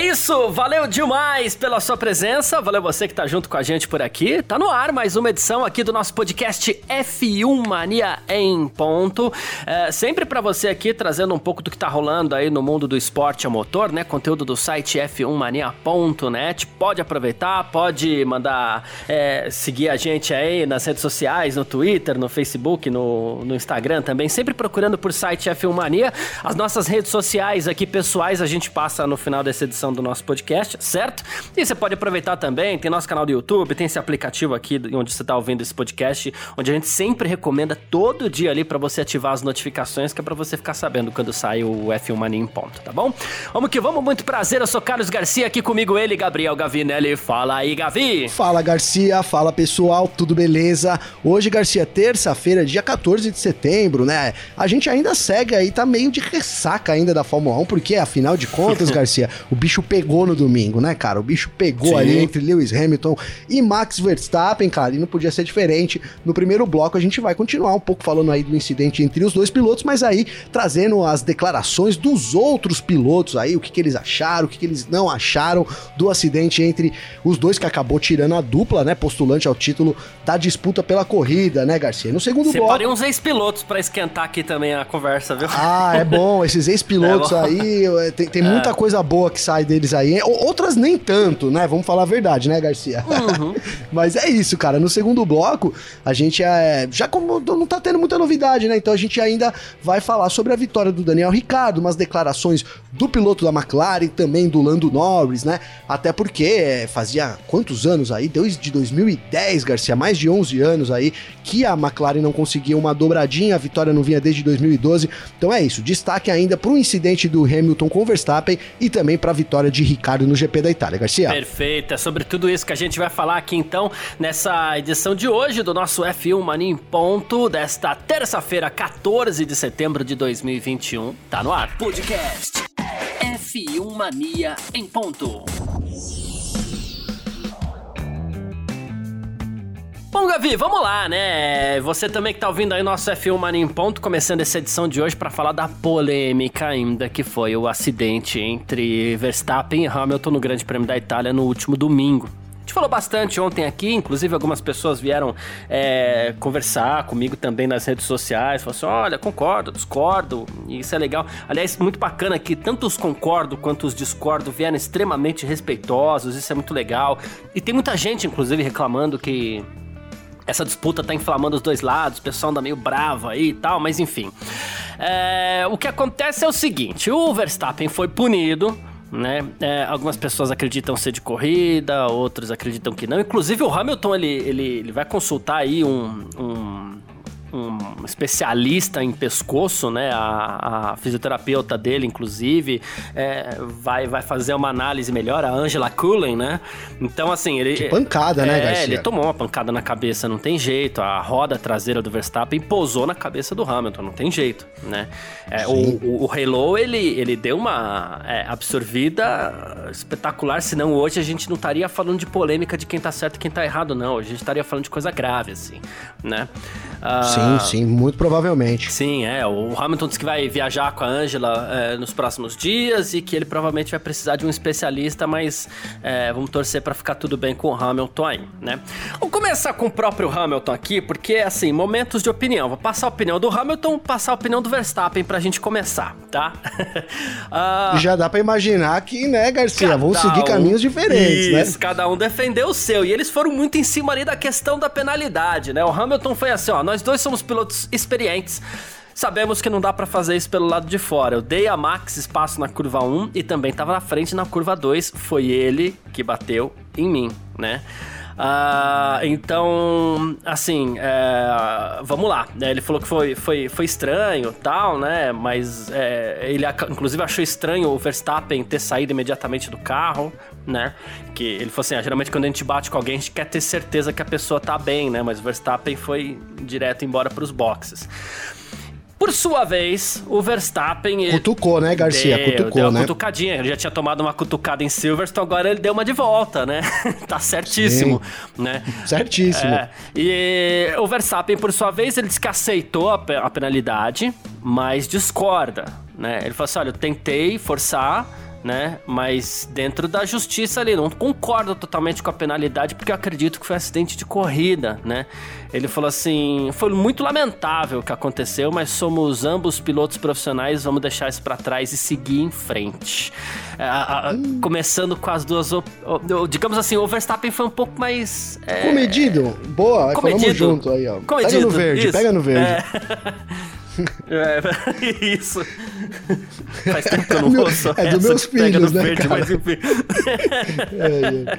É isso, valeu demais pela sua presença, valeu você que tá junto com a gente por aqui. Tá no ar mais uma edição aqui do nosso podcast F1 Mania em ponto. É, sempre para você aqui trazendo um pouco do que tá rolando aí no mundo do esporte a motor, né? Conteúdo do site f1mania.net. Pode aproveitar, pode mandar é, seguir a gente aí nas redes sociais, no Twitter, no Facebook, no, no Instagram também. Sempre procurando por site F1 Mania. As nossas redes sociais aqui pessoais a gente passa no final dessa edição do nosso podcast, certo? E você pode aproveitar também, tem nosso canal do YouTube, tem esse aplicativo aqui onde você está ouvindo esse podcast, onde a gente sempre recomenda todo dia ali para você ativar as notificações, que é para você ficar sabendo quando sai o F1 Mania em ponto, tá bom? Vamos que vamos, muito prazer, eu sou Carlos Garcia, aqui comigo ele, Gabriel Gavinelli. Fala aí, Gavi! Fala, Garcia, fala pessoal, tudo beleza? Hoje, Garcia, terça-feira, dia 14 de setembro, né? A gente ainda segue aí, tá meio de ressaca ainda da Fórmula 1, porque afinal de contas, Garcia, o bicho bicho pegou no domingo, né, cara? O bicho pegou Sim. ali entre Lewis Hamilton e Max Verstappen, cara, e não podia ser diferente. No primeiro bloco a gente vai continuar um pouco falando aí do incidente entre os dois pilotos, mas aí trazendo as declarações dos outros pilotos aí, o que, que eles acharam, o que, que eles não acharam do acidente entre os dois que acabou tirando a dupla, né, postulante ao título da disputa pela corrida, né, Garcia? No segundo Separei bloco... Separei uns ex-pilotos para esquentar aqui também a conversa, viu? Ah, é bom, esses ex-pilotos é aí, tem, tem muita é. coisa boa que sai deles aí. Outras nem tanto, né? Vamos falar a verdade, né, Garcia? Uhum. Mas é isso, cara. No segundo bloco, a gente é. Já como não tá tendo muita novidade, né? Então a gente ainda vai falar sobre a vitória do Daniel Ricardo, umas declarações do piloto da McLaren, também do Lando Norris, né? Até porque é, fazia quantos anos aí? Desde 2010, Garcia, mais de 11 anos aí, que a McLaren não conseguia uma dobradinha, a vitória não vinha desde 2012. Então é isso. Destaque ainda pro incidente do Hamilton com Verstappen e também pra vitória vitória de Ricardo no GP da Itália. Garcia. Perfeito, é sobre tudo isso que a gente vai falar aqui então nessa edição de hoje do nosso F1 Mania em Ponto desta terça-feira, 14 de setembro de 2021. Tá no ar. Podcast F1 Mania em Ponto. Bom, Gavi, vamos lá, né? Você também que tá ouvindo aí nosso F1 Mania em Ponto, começando essa edição de hoje para falar da polêmica ainda que foi o acidente entre Verstappen e Hamilton no Grande Prêmio da Itália no último domingo. A gente falou bastante ontem aqui, inclusive algumas pessoas vieram é, conversar comigo também nas redes sociais, falaram assim, olha, concordo, discordo, isso é legal. Aliás, muito bacana que tanto os concordo quanto os discordo vieram extremamente respeitosos, isso é muito legal. E tem muita gente, inclusive, reclamando que essa disputa tá inflamando os dois lados, o pessoal anda meio bravo aí e tal, mas enfim. É, o que acontece é o seguinte: o Verstappen foi punido. Né? É, algumas pessoas acreditam ser de corrida, outros acreditam que não. Inclusive o Hamilton ele, ele, ele vai consultar aí um, um um especialista em pescoço, né? A, a fisioterapeuta dele, inclusive, é, vai, vai fazer uma análise melhor, a Angela Cullen, né? Então, assim, ele. Que pancada, né, é, né, Garcia? ele tomou uma pancada na cabeça, não tem jeito. A roda traseira do Verstappen pousou na cabeça do Hamilton, não tem jeito, né? É, o, o, o Halo, ele, ele deu uma é, absorvida espetacular, senão hoje a gente não estaria falando de polêmica de quem tá certo e quem tá errado, não. A gente estaria falando de coisa grave, assim, né? Ah, sim, sim, muito provavelmente. Sim, é. O Hamilton disse que vai viajar com a Angela é, nos próximos dias e que ele provavelmente vai precisar de um especialista, mas é, vamos torcer para ficar tudo bem com o Hamilton aí, né? Vamos começar com o próprio Hamilton aqui, porque, assim, momentos de opinião. Vou passar a opinião do Hamilton, passar a opinião do Verstappen pra gente começar, tá? uh... Já dá para imaginar que, né, Garcia, vão seguir um... caminhos diferentes, né? Isso, né? cada um defendeu o seu. E eles foram muito em cima ali da questão da penalidade, né? O Hamilton foi assim, ó, nós dois somos pilotos experientes. Sabemos que não dá para fazer isso pelo lado de fora. Eu dei a Max espaço na curva 1 e também estava na frente na curva 2. Foi ele que bateu em mim, né? Uh, então, assim, é, vamos lá. Né? Ele falou que foi, foi, foi estranho tal, né? Mas é, ele inclusive achou estranho o Verstappen ter saído imediatamente do carro, né? Que ele falou assim: ah, geralmente quando a gente bate com alguém, a gente quer ter certeza que a pessoa tá bem, né? Mas o Verstappen foi direto embora para os boxes. Por sua vez, o Verstappen. Cutucou, né, Garcia? Deu, cutucou, deu né? Uma cutucadinha. Ele já tinha tomado uma cutucada em Silverstone, agora ele deu uma de volta, né? tá certíssimo, Sim. né? Certíssimo. É, e o Verstappen, por sua vez, ele disse que aceitou a, a penalidade, mas discorda, né? Ele falou assim: olha, eu tentei forçar né? Mas dentro da justiça ali, não concordo totalmente com a penalidade, porque eu acredito que foi um acidente de corrida, né? Ele falou assim: foi muito lamentável o que aconteceu, mas somos ambos pilotos profissionais, vamos deixar isso para trás e seguir em frente. É, hum. Começando com as duas. digamos assim, o Verstappen foi um pouco mais. É... Comedido, boa, Comedido. falamos junto aí, ó. Comedido, pega no verde, isso. pega no verde. É... É, isso. Faz tempo que eu não ouço É dos meus filhos, né, verde, mas é, é.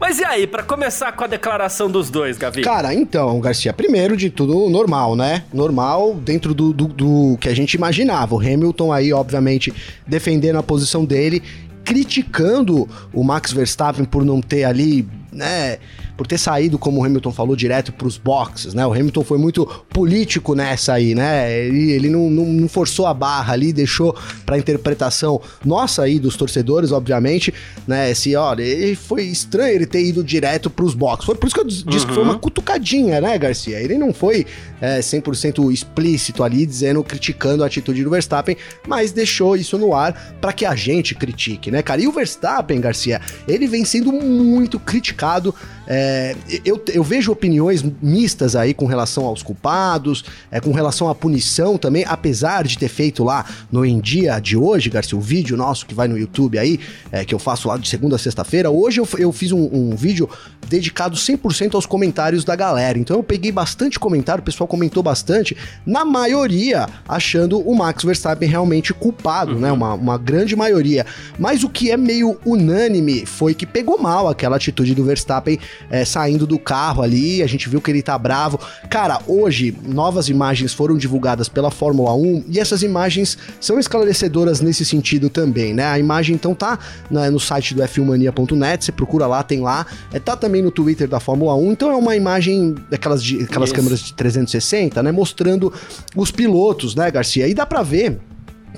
Mas e aí, para começar com a declaração dos dois, Gavi? Cara, então, Garcia, primeiro de tudo, normal, né? Normal dentro do, do, do que a gente imaginava. O Hamilton aí, obviamente, defendendo a posição dele, criticando o Max Verstappen por não ter ali, né? por ter saído, como o Hamilton falou, direto para os boxes, né? O Hamilton foi muito político nessa aí, né? Ele, ele não, não, não forçou a barra ali, deixou para interpretação nossa aí dos torcedores, obviamente, né? Se, olha, ele foi estranho ele ter ido direto para os boxes. Foi por isso que eu disse uhum. que foi uma uhum. cutucadinha, né, Garcia? Ele não foi é, 100% explícito ali, dizendo, criticando a atitude do Verstappen, mas deixou isso no ar para que a gente critique, né, cara? E o Verstappen, Garcia, ele vem sendo muito criticado mercado é, eu, eu, vejo opiniões mistas aí com relação aos culpados, é, com relação à punição também, apesar de ter feito lá no Em Dia de hoje, Garcia, o vídeo nosso que vai no YouTube aí, é, que eu faço lá de segunda a sexta-feira. Hoje eu, eu fiz um, um, vídeo dedicado 100% aos comentários da galera. Então eu peguei bastante comentário, o pessoal comentou bastante, na maioria achando o Max Verstappen realmente culpado, né? uhum. né? Uma, uma grande maioria. Mas o que é meio unânime foi que pegou mal aquela atitude do Verstappen é, saindo do carro ali, a gente viu que ele tá bravo. Cara, hoje, novas imagens foram divulgadas pela Fórmula 1 e essas imagens são esclarecedoras nesse sentido também, né? A imagem então tá né, no site do f1mania.net, você procura lá, tem lá, é, tá também no Twitter da Fórmula 1, então é uma imagem daquelas, de, aquelas câmeras de 360, né? Mostrando os pilotos, né, Garcia? E dá pra ver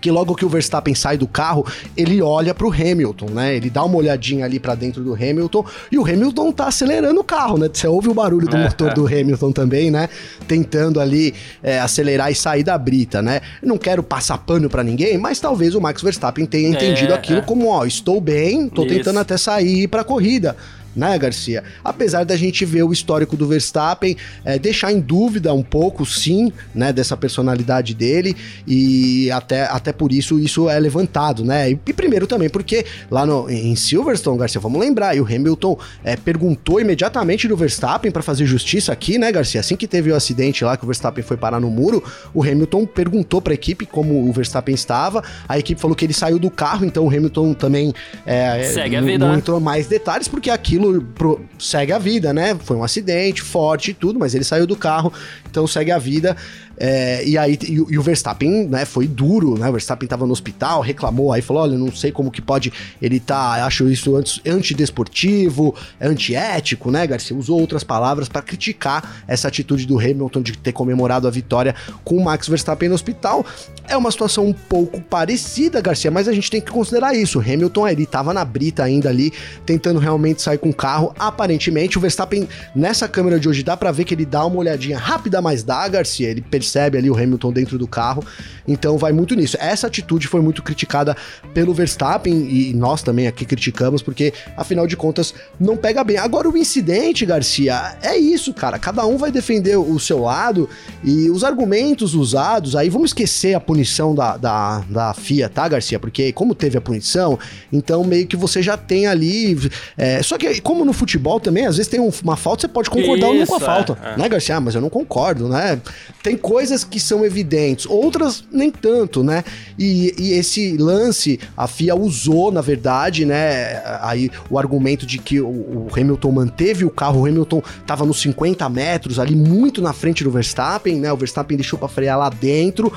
que logo que o Verstappen sai do carro, ele olha pro Hamilton, né? Ele dá uma olhadinha ali para dentro do Hamilton e o Hamilton tá acelerando o carro, né? Você ouve o barulho do é, motor é. do Hamilton também, né? Tentando ali é, acelerar e sair da brita, né? Não quero passar pano para ninguém, mas talvez o Max Verstappen tenha entendido é, aquilo é. como, ó, estou bem, tô Isso. tentando até sair para corrida né, Garcia? Apesar da gente ver o histórico do Verstappen, é, deixar em dúvida um pouco, sim, né, dessa personalidade dele, e até, até por isso isso é levantado, né? E, e primeiro também porque lá no, em Silverstone, Garcia, vamos lembrar, e o Hamilton é, perguntou imediatamente do Verstappen para fazer justiça aqui, né, Garcia? Assim que teve o acidente lá que o Verstappen foi parar no muro, o Hamilton perguntou para a equipe como o Verstappen estava, a equipe falou que ele saiu do carro, então o Hamilton também é, Segue a vida, não né? entrou mais detalhes, porque aquilo aquilo pro, segue a vida, né? Foi um acidente forte e tudo, mas ele saiu do carro, então segue a vida. É, e aí e, e, o Verstappen, né, foi duro, né? O Verstappen tava no hospital, reclamou, aí falou: olha, não sei como que pode. Ele tá, acho isso antidesportivo, antiético, né, Garcia? Usou outras palavras para criticar essa atitude do Hamilton de ter comemorado a vitória com o Max Verstappen no hospital. É uma situação um pouco parecida, Garcia, mas a gente tem que considerar isso. O Hamilton, ele tava na brita ainda ali, tentando realmente sair com o carro. Aparentemente, o Verstappen, nessa câmera de hoje, dá para ver que ele dá uma olhadinha rápida, mas dá, Garcia. Ele percebe percebe ali o Hamilton dentro do carro. Então vai muito nisso. Essa atitude foi muito criticada pelo Verstappen e nós também aqui criticamos, porque afinal de contas não pega bem. Agora o incidente, Garcia, é isso, cara. Cada um vai defender o seu lado e os argumentos usados, aí vamos esquecer a punição da, da, da FIA, tá, Garcia? Porque como teve a punição, então meio que você já tem ali. É, só que como no futebol também, às vezes tem uma falta, você pode concordar isso, ou não com a falta, é, é. né, Garcia? Ah, mas eu não concordo, né? Tem coisa coisas que são evidentes, outras nem tanto, né? E, e, esse lance a FIA usou, na verdade, né? Aí o argumento de que o, o Hamilton manteve o carro, o Hamilton estava nos 50 metros, ali muito na frente do Verstappen, né? O Verstappen deixou para frear lá dentro.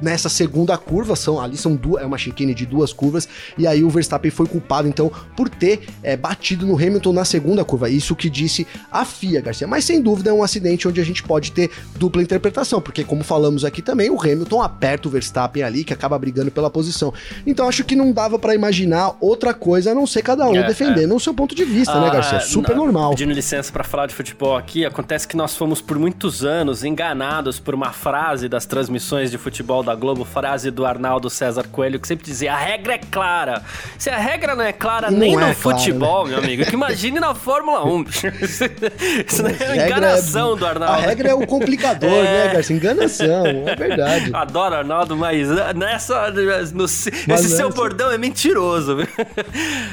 Nessa segunda curva, são ali são duas, é uma chicane de duas curvas, e aí o Verstappen foi culpado, então, por ter é, batido no Hamilton na segunda curva. Isso que disse a FIA, Garcia. Mas sem dúvida é um acidente onde a gente pode ter dupla interpretação, porque como falamos aqui também, o Hamilton aperta o Verstappen ali, que acaba brigando pela posição. Então acho que não dava para imaginar outra coisa a não ser cada um é, defendendo é. o seu ponto de vista, né, ah, né, Garcia? Super normal. Pedindo licença para falar de futebol aqui, acontece que nós fomos por muitos anos enganados por uma frase das transmissões de futebol da Globo, frase do Arnaldo César Coelho, que sempre dizia: a regra é clara. Se a regra não é clara não nem é no futebol, né? meu amigo, que imagine na Fórmula 1. Isso não é uma enganação é, do Arnaldo. A regra é o complicador, é. né, Garcia? Enganação, é verdade. Adoro Arnaldo, mas nessa. No, mas esse seu bordão é mentiroso.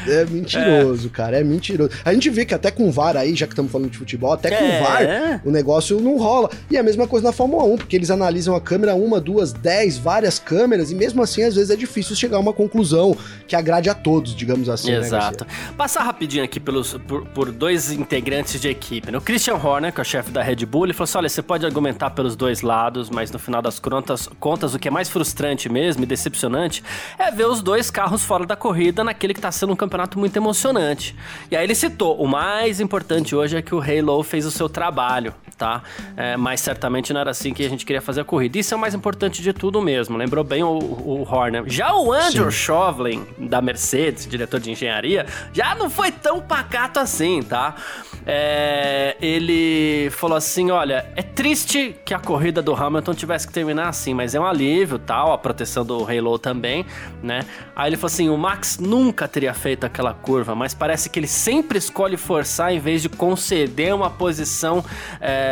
É mentiroso, é. cara, é mentiroso. A gente vê que até com VAR aí, já que estamos falando de futebol, até com é. VAR o negócio não rola. E é a mesma coisa na Fórmula 1, porque eles analisam a câmera uma, duas, dez, várias câmeras, e mesmo assim, às vezes é difícil chegar a uma conclusão que agrade a todos, digamos assim. Né, Exato. Né, Passar rapidinho aqui pelos, por, por, dois integrantes de equipe. Né? O Christian Horner, que é o chefe da Red Bull, ele falou assim: olha, você pode argumentar pelos dois lados, mas no final das contas, contas, o que é mais frustrante mesmo e decepcionante é ver os dois carros fora da corrida naquele que está sendo um campeonato muito emocionante. E aí ele citou: o mais importante hoje é que o Halo fez o seu trabalho, tá? É, mas certamente não era assim que a gente queria fazer a corrida. Isso é o mais importante de tudo mesmo. Lembrou bem o, o Horner. Já o Andrew Sim. Chauvelin, da Mercedes, diretor de engenharia, já não foi tão pacato assim, tá? É, ele falou assim: olha, é triste que a corrida do Hamilton tivesse que terminar assim, mas é um alívio, tal, a proteção do Halo também, né? Aí ele falou assim: o Max nunca teria feito aquela curva, mas parece que ele sempre escolhe forçar em vez de conceder uma posição é,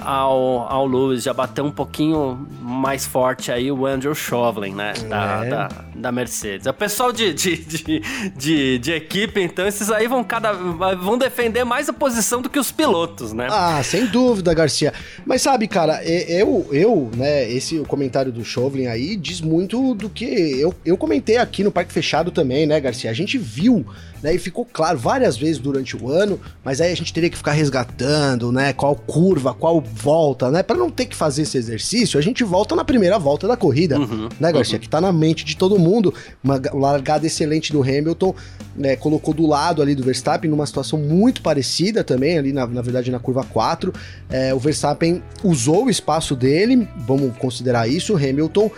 ao, ao Lewis, já bateu um pouquinho mais forte aí o Andrew Chauvelin, né? Da, é. da, da, Mercedes. O pessoal de, de, de, de, de equipe, então, esses aí vão cada vão defender mais a posição do que os pilotos, né? Ah, sem dúvida, Garcia. Mas sabe, cara, eu, eu, né, esse comentário do Chauvelin aí diz muito do que eu, eu comentei aqui no Parque Fechado também, né, Garcia? A gente viu né? E ficou claro várias vezes durante o ano, mas aí a gente teria que ficar resgatando, né? Qual curva, qual volta, né? Para não ter que fazer esse exercício, a gente volta na primeira volta da corrida, uhum, né, Garcia? Uhum. Que tá na mente de todo mundo. Uma largada excelente do Hamilton, né? Colocou do lado ali do Verstappen numa situação muito parecida também, ali na, na verdade na curva 4. É, o Verstappen usou o espaço dele, vamos considerar isso, o Hamilton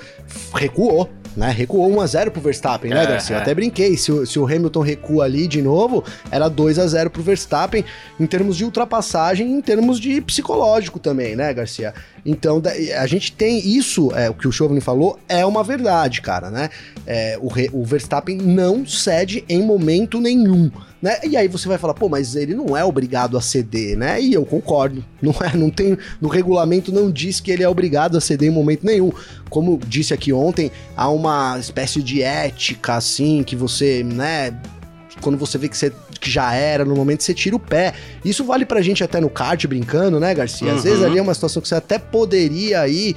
recuou, né? Recuou 1x0 pro Verstappen, né, é, Garcia? É. Eu até brinquei, se o, se o Hamilton recua ali de novo, era 2 a 0 pro Verstappen, em termos de ultrapassagem, em termos de psicológico também, né, Garcia? Então, a gente tem isso, é, o que o Chauvelin falou, é uma verdade, cara, né? É, o, o Verstappen não cede em momento nenhum. Né? E aí você vai falar, pô, mas ele não é obrigado a ceder, né? E eu concordo. Não é, não tem. No regulamento não diz que ele é obrigado a ceder em momento nenhum. Como disse aqui ontem, há uma espécie de ética, assim, que você, né? Quando você vê que você que já era, no momento você tira o pé. Isso vale pra gente até no kart brincando, né, Garcia? Às uhum. vezes ali é uma situação que você até poderia ir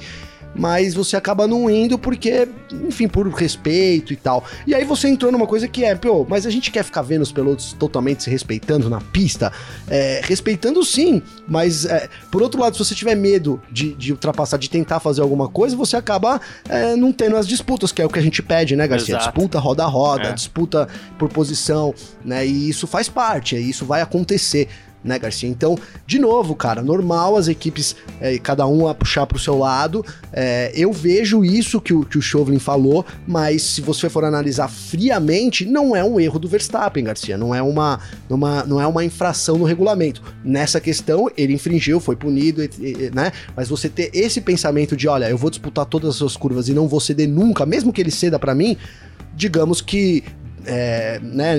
mas você acaba não indo porque, enfim, por respeito e tal. E aí você entrou numa coisa que é, pô, mas a gente quer ficar vendo os pilotos totalmente se respeitando na pista? É, respeitando sim, mas é, por outro lado, se você tiver medo de, de, ultrapassar, de tentar fazer alguma coisa, você acaba é, não tendo as disputas, que é o que a gente pede, né, Garcia? Exato. Disputa roda a roda, é. disputa por posição, né? E isso faz parte, isso vai acontecer né, Garcia? Então, de novo, cara, normal as equipes, é, cada um a puxar pro seu lado. É, eu vejo isso que o, que o Chauvelin falou, mas se você for analisar friamente, não é um erro do Verstappen, Garcia. Não é uma, uma, não é uma infração no regulamento. Nessa questão, ele infringiu, foi punido, né? Mas você ter esse pensamento de, olha, eu vou disputar todas as suas curvas e não vou ceder nunca, mesmo que ele ceda para mim, digamos que é, né,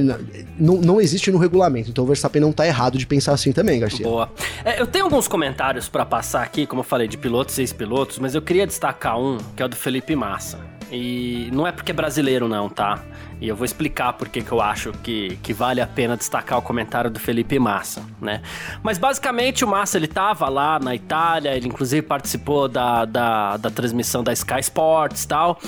não, não existe no regulamento. Então o Verstappen não tá errado de pensar assim também, Garcia. Boa. É, eu tenho alguns comentários para passar aqui, como eu falei, de pilotos e ex-pilotos, mas eu queria destacar um, que é o do Felipe Massa. E não é porque é brasileiro, não, tá? E eu vou explicar por que eu acho que, que vale a pena destacar o comentário do Felipe Massa, né? Mas basicamente o Massa ele tava lá na Itália, ele inclusive participou da, da, da transmissão da Sky Sports e tal.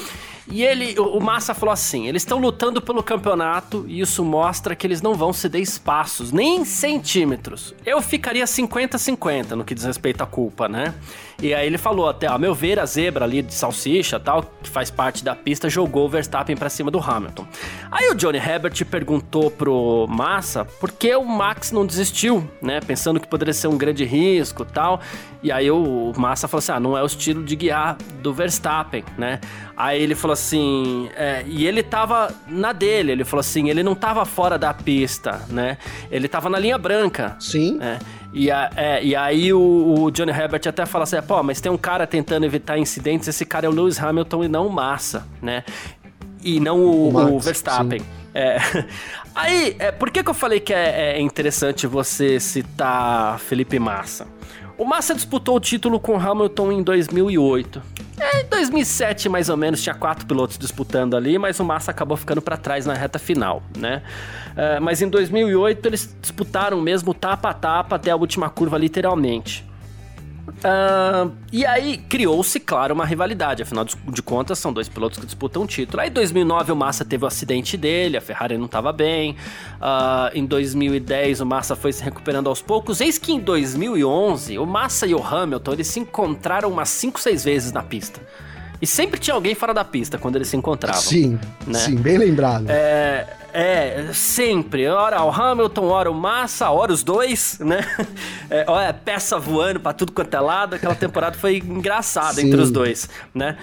E ele, o Massa falou assim: eles estão lutando pelo campeonato e isso mostra que eles não vão ceder espaços, nem centímetros. Eu ficaria 50-50 no que diz respeito à culpa, né? E aí ele falou até, a meu ver, a zebra ali de salsicha tal, que faz parte da pista, jogou o Verstappen para cima do Hamilton. Aí o Johnny Herbert perguntou pro Massa por que o Max não desistiu, né? Pensando que poderia ser um grande risco tal. E aí o Massa falou assim: ah, não é o estilo de guiar do Verstappen, né? Aí ele falou assim, é, e ele tava na dele, ele falou assim, ele não tava fora da pista, né? Ele tava na linha branca. Sim. Né? E, a, é, e aí o, o, Johnny Herbert até fala assim, pô, mas tem um cara tentando evitar incidentes, esse cara é o Lewis Hamilton e não o Massa, né? E não o, o, Max, o Verstappen. É. Aí, é, por que, que eu falei que é, é interessante você citar Felipe Massa? O Massa disputou o título com Hamilton em 2008. É, em 2007, mais ou menos, tinha quatro pilotos disputando ali, mas o Massa acabou ficando para trás na reta final, né? É, mas em 2008 eles disputaram mesmo tapa a tapa até a última curva, literalmente. Uh, e aí criou-se, claro, uma rivalidade. Afinal de contas, são dois pilotos que disputam o título. Aí em 2009 o Massa teve o acidente dele, a Ferrari não estava bem. Uh, em 2010 o Massa foi se recuperando aos poucos. Eis que em 2011 o Massa e o Hamilton eles se encontraram umas 5, 6 vezes na pista. E sempre tinha alguém fora da pista quando eles se encontravam. Sim, né? sim, bem lembrado. É, é, sempre. Ora o Hamilton, ora o Massa, ora os dois, né? É, olha, peça voando pra tudo quanto é lado. Aquela temporada foi engraçada Sim. entre os dois, né?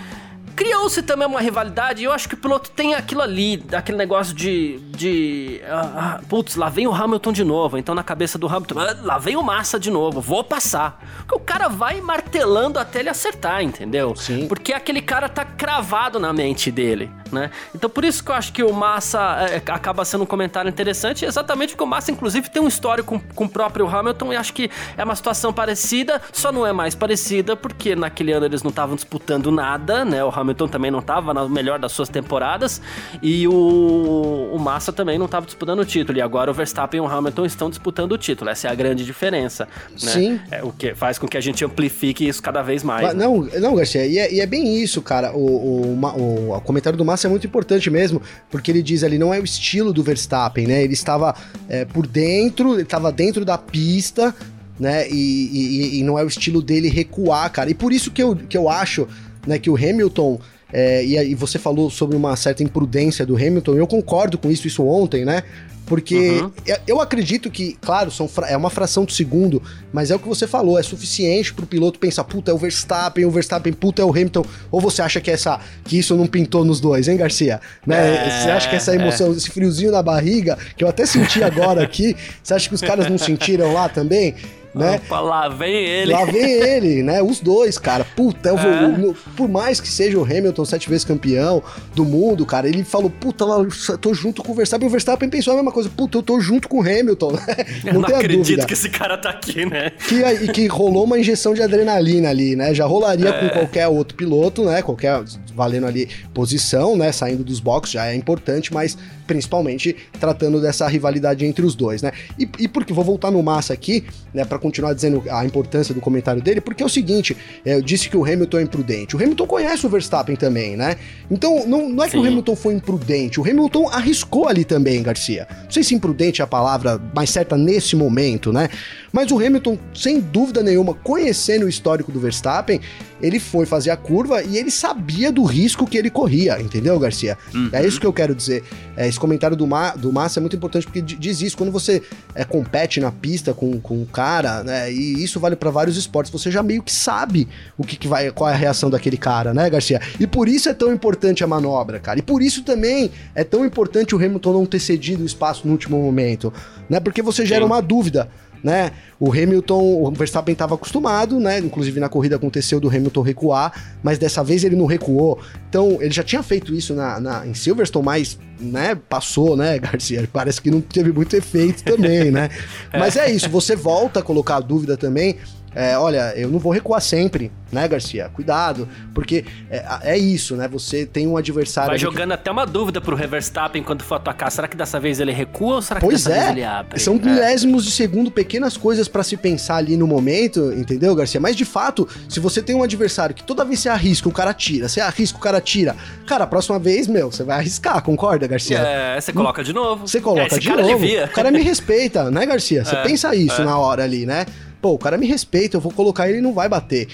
Criou-se também uma rivalidade, e eu acho que o piloto tem aquilo ali, aquele negócio de. de uh, uh, putz, lá vem o Hamilton de novo. Então na cabeça do Hamilton, uh, lá vem o Massa de novo, vou passar. Porque o cara vai martelando até ele acertar, entendeu? Sim. Porque aquele cara tá cravado na mente dele, né? Então por isso que eu acho que o Massa é, acaba sendo um comentário interessante, exatamente porque o Massa, inclusive, tem um histórico com, com o próprio Hamilton, e acho que é uma situação parecida, só não é mais parecida, porque naquele ano eles não estavam disputando nada, né? O Hamilton também não estava na melhor das suas temporadas e o, o Massa também não estava disputando o título. E agora o Verstappen e o Hamilton estão disputando o título. Essa é a grande diferença. Né? Sim. É, o que faz com que a gente amplifique isso cada vez mais. Né? Não, não, Garcia, e é, e é, bem isso, cara. O, o, o, o, comentário do Massa é muito importante mesmo, porque ele diz ali, não é o estilo do Verstappen, né? Ele estava é, por dentro, ele estava dentro da pista, né? E, e, e, não é o estilo dele recuar, cara. E por isso que eu, que eu acho né, que o Hamilton é, e, e você falou sobre uma certa imprudência do Hamilton, eu concordo com isso, isso ontem, né? Porque uhum. eu acredito que, claro, são é uma fração de segundo, mas é o que você falou, é suficiente pro piloto pensar, puta, é o Verstappen, o Verstappen, puta, é o Hamilton. Ou você acha que essa que isso não pintou nos dois, hein, Garcia? Né? É, você acha que essa emoção, é. esse friozinho na barriga, que eu até senti agora aqui, você acha que os caras não sentiram lá também? Né? Opa, lá vem ele. Lá vem ele, né? Os dois, cara. Puta, eu vou, é. por mais que seja o Hamilton sete vezes campeão do mundo, cara, ele falou, puta, lá, eu tô junto com o Verstappen. O Verstappen pensou a mesma coisa, puta, eu tô junto com o Hamilton, né? Não, eu não acredito dúvida. que esse cara tá aqui, né? Que, e que rolou uma injeção de adrenalina ali, né? Já rolaria é. com qualquer outro piloto, né? Qualquer, valendo ali posição, né? Saindo dos boxes já é importante, mas principalmente tratando dessa rivalidade entre os dois, né? E, e porque vou voltar no Massa aqui, né, para continuar dizendo a importância do comentário dele, porque é o seguinte, é, eu disse que o Hamilton é imprudente. O Hamilton conhece o Verstappen também, né? Então não, não é Sim. que o Hamilton foi imprudente, o Hamilton arriscou ali também, Garcia. Não sei se imprudente é a palavra mais certa nesse momento, né? Mas o Hamilton, sem dúvida nenhuma, conhecendo o histórico do Verstappen, ele foi fazer a curva e ele sabia do risco que ele corria, entendeu, Garcia? Uhum. É isso que eu quero dizer. É, esse comentário do, Ma, do Massa é muito importante porque diz isso. Quando você é, compete na pista com, com o cara, né? E isso vale para vários esportes, você já meio que sabe o que, que vai, qual é a reação daquele cara, né, Garcia? E por isso é tão importante a manobra, cara. E por isso também é tão importante o Hamilton não ter cedido o espaço no último momento, né? Porque você gera Sim. uma dúvida né? O Hamilton, o Verstappen estava acostumado, né? Inclusive na corrida aconteceu do Hamilton recuar, mas dessa vez ele não recuou. Então ele já tinha feito isso na, na em Silverstone, mas né, passou, né, Garcia? Parece que não teve muito efeito também, né? Mas é isso, você volta a colocar a dúvida também é, olha, eu não vou recuar sempre, né, Garcia? Cuidado, porque é, é isso, né? Você tem um adversário. Vai jogando que... até uma dúvida pro Verstappen quando for atacar. Será que dessa vez ele recua ou será que pois dessa é. vez ele abre? São é. milésimos de segundo, pequenas coisas para se pensar ali no momento, entendeu, Garcia? Mas de fato, se você tem um adversário que toda vez você arrisca, o cara tira, você arrisca, o cara tira. Cara, a próxima vez, meu, você vai arriscar, concorda, Garcia? É, você coloca de novo. Você coloca é, de novo. O cara me respeita, né, Garcia? Você é, pensa isso na hora ali, né? Pô, o cara me respeita, eu vou colocar ele e não vai bater.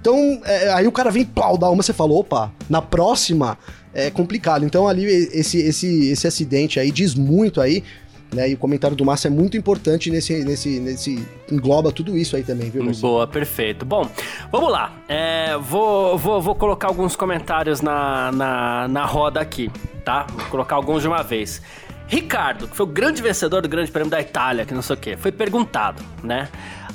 Então, é, aí o cara vem pau, dá uma, você fala, opa, na próxima é complicado. Então ali esse, esse, esse acidente aí diz muito aí, né? E o comentário do Márcio é muito importante nesse, nesse, nesse. engloba tudo isso aí também, viu, Marcelo? Boa, perfeito. Bom, vamos lá. É, vou, vou, vou colocar alguns comentários na, na, na roda aqui, tá? Vou colocar alguns de uma vez. Ricardo, que foi o grande vencedor do Grande Prêmio da Itália, que não sei o quê, foi perguntado, né?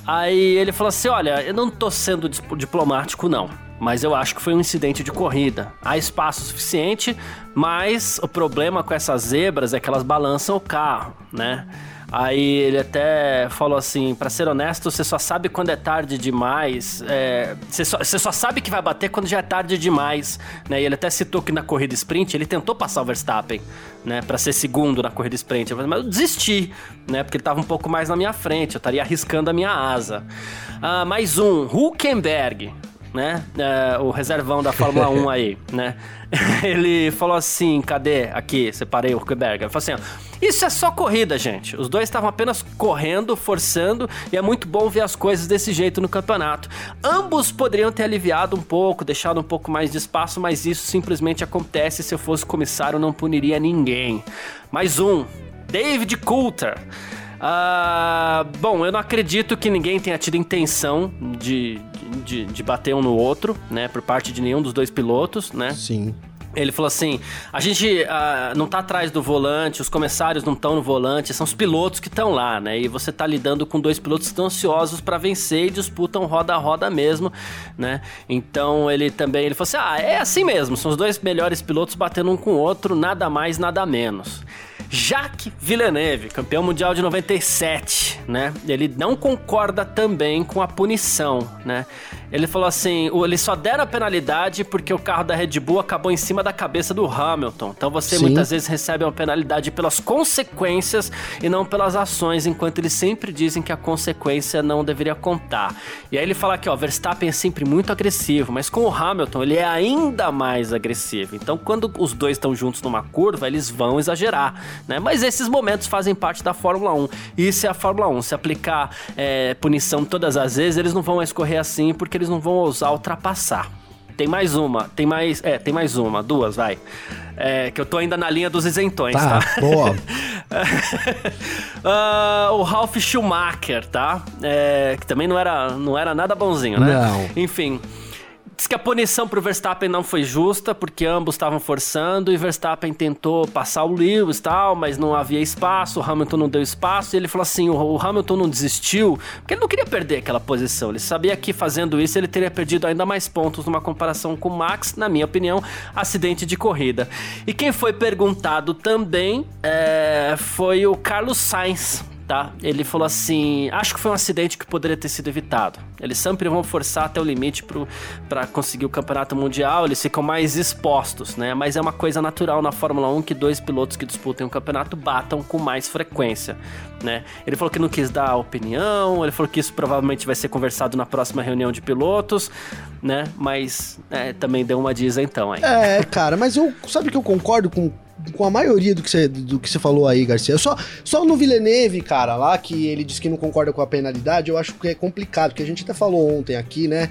Aí ele falou assim: Olha, eu não tô sendo diplomático, não. Mas eu acho que foi um incidente de corrida. Há espaço suficiente, mas o problema com essas zebras é que elas balançam o carro, né? Aí ele até falou assim: para ser honesto, você só sabe quando é tarde demais. É, você, só, você, só, sabe que vai bater quando já é tarde demais. Né? E ele até citou que na corrida sprint ele tentou passar o Verstappen, né? Para ser segundo na corrida sprint. Mas eu desisti, né? Porque ele tava um pouco mais na minha frente, eu estaria arriscando a minha asa. Ah, mais um, Huckenberg né? É, o reservão da Fórmula 1 aí, né? Ele falou assim: cadê? Aqui, separei o Huckenberg. Ele falou assim: ó, isso é só corrida, gente. Os dois estavam apenas correndo, forçando, e é muito bom ver as coisas desse jeito no campeonato. Ambos poderiam ter aliviado um pouco, deixado um pouco mais de espaço, mas isso simplesmente acontece. Se eu fosse comissário, não puniria ninguém. Mais um, David Coulter. Uh, bom, eu não acredito que ninguém tenha tido intenção de, de, de bater um no outro, né? Por parte de nenhum dos dois pilotos, né? Sim. Ele falou assim: a gente uh, não tá atrás do volante, os comissários não estão no volante, são os pilotos que estão lá, né? E você tá lidando com dois pilotos que estão ansiosos para vencer e disputam roda a roda mesmo, né? Então ele também ele falou assim: ah, é assim mesmo, são os dois melhores pilotos batendo um com o outro, nada mais, nada menos. Jacques Villeneuve, campeão mundial de 97, né? Ele não concorda também com a punição, né? Ele falou assim: eles só deram a penalidade porque o carro da Red Bull acabou em cima da cabeça do Hamilton. Então você Sim. muitas vezes recebe uma penalidade pelas consequências e não pelas ações, enquanto eles sempre dizem que a consequência não deveria contar. E aí ele fala que, ó, Verstappen é sempre muito agressivo, mas com o Hamilton ele é ainda mais agressivo. Então quando os dois estão juntos numa curva, eles vão exagerar né? Mas esses momentos fazem parte da Fórmula 1. Isso é a Fórmula 1. Se aplicar é, punição todas as vezes, eles não vão escorrer assim porque eles não vão ousar ultrapassar. Tem mais uma, tem mais, é, tem mais uma, duas, vai. É, que eu tô ainda na linha dos isentões, tá? tá? Boa. uh, o Ralph Schumacher, tá? É, que também não era, não era nada bonzinho, né? Não. Enfim. Diz que a punição para o Verstappen não foi justa, porque ambos estavam forçando e Verstappen tentou passar o Lewis tal, mas não havia espaço, o Hamilton não deu espaço, e ele falou assim: o Hamilton não desistiu, porque ele não queria perder aquela posição. Ele sabia que fazendo isso ele teria perdido ainda mais pontos numa comparação com o Max, na minha opinião, acidente de corrida. E quem foi perguntado também é, foi o Carlos Sainz tá? Ele falou assim: acho que foi um acidente que poderia ter sido evitado. Eles sempre vão forçar até o limite para conseguir o campeonato mundial, eles ficam mais expostos, né? Mas é uma coisa natural na Fórmula 1 que dois pilotos que disputem o campeonato batam com mais frequência, né? Ele falou que não quis dar opinião, ele falou que isso provavelmente vai ser conversado na próxima reunião de pilotos, né? Mas é, também deu uma diz então aí. É, cara, mas eu sabe que eu concordo com com a maioria do que você, do que você falou aí, Garcia. Só, só no Villeneuve, cara, lá que ele disse que não concorda com a penalidade, eu acho que é complicado, porque a gente até falou ontem aqui, né?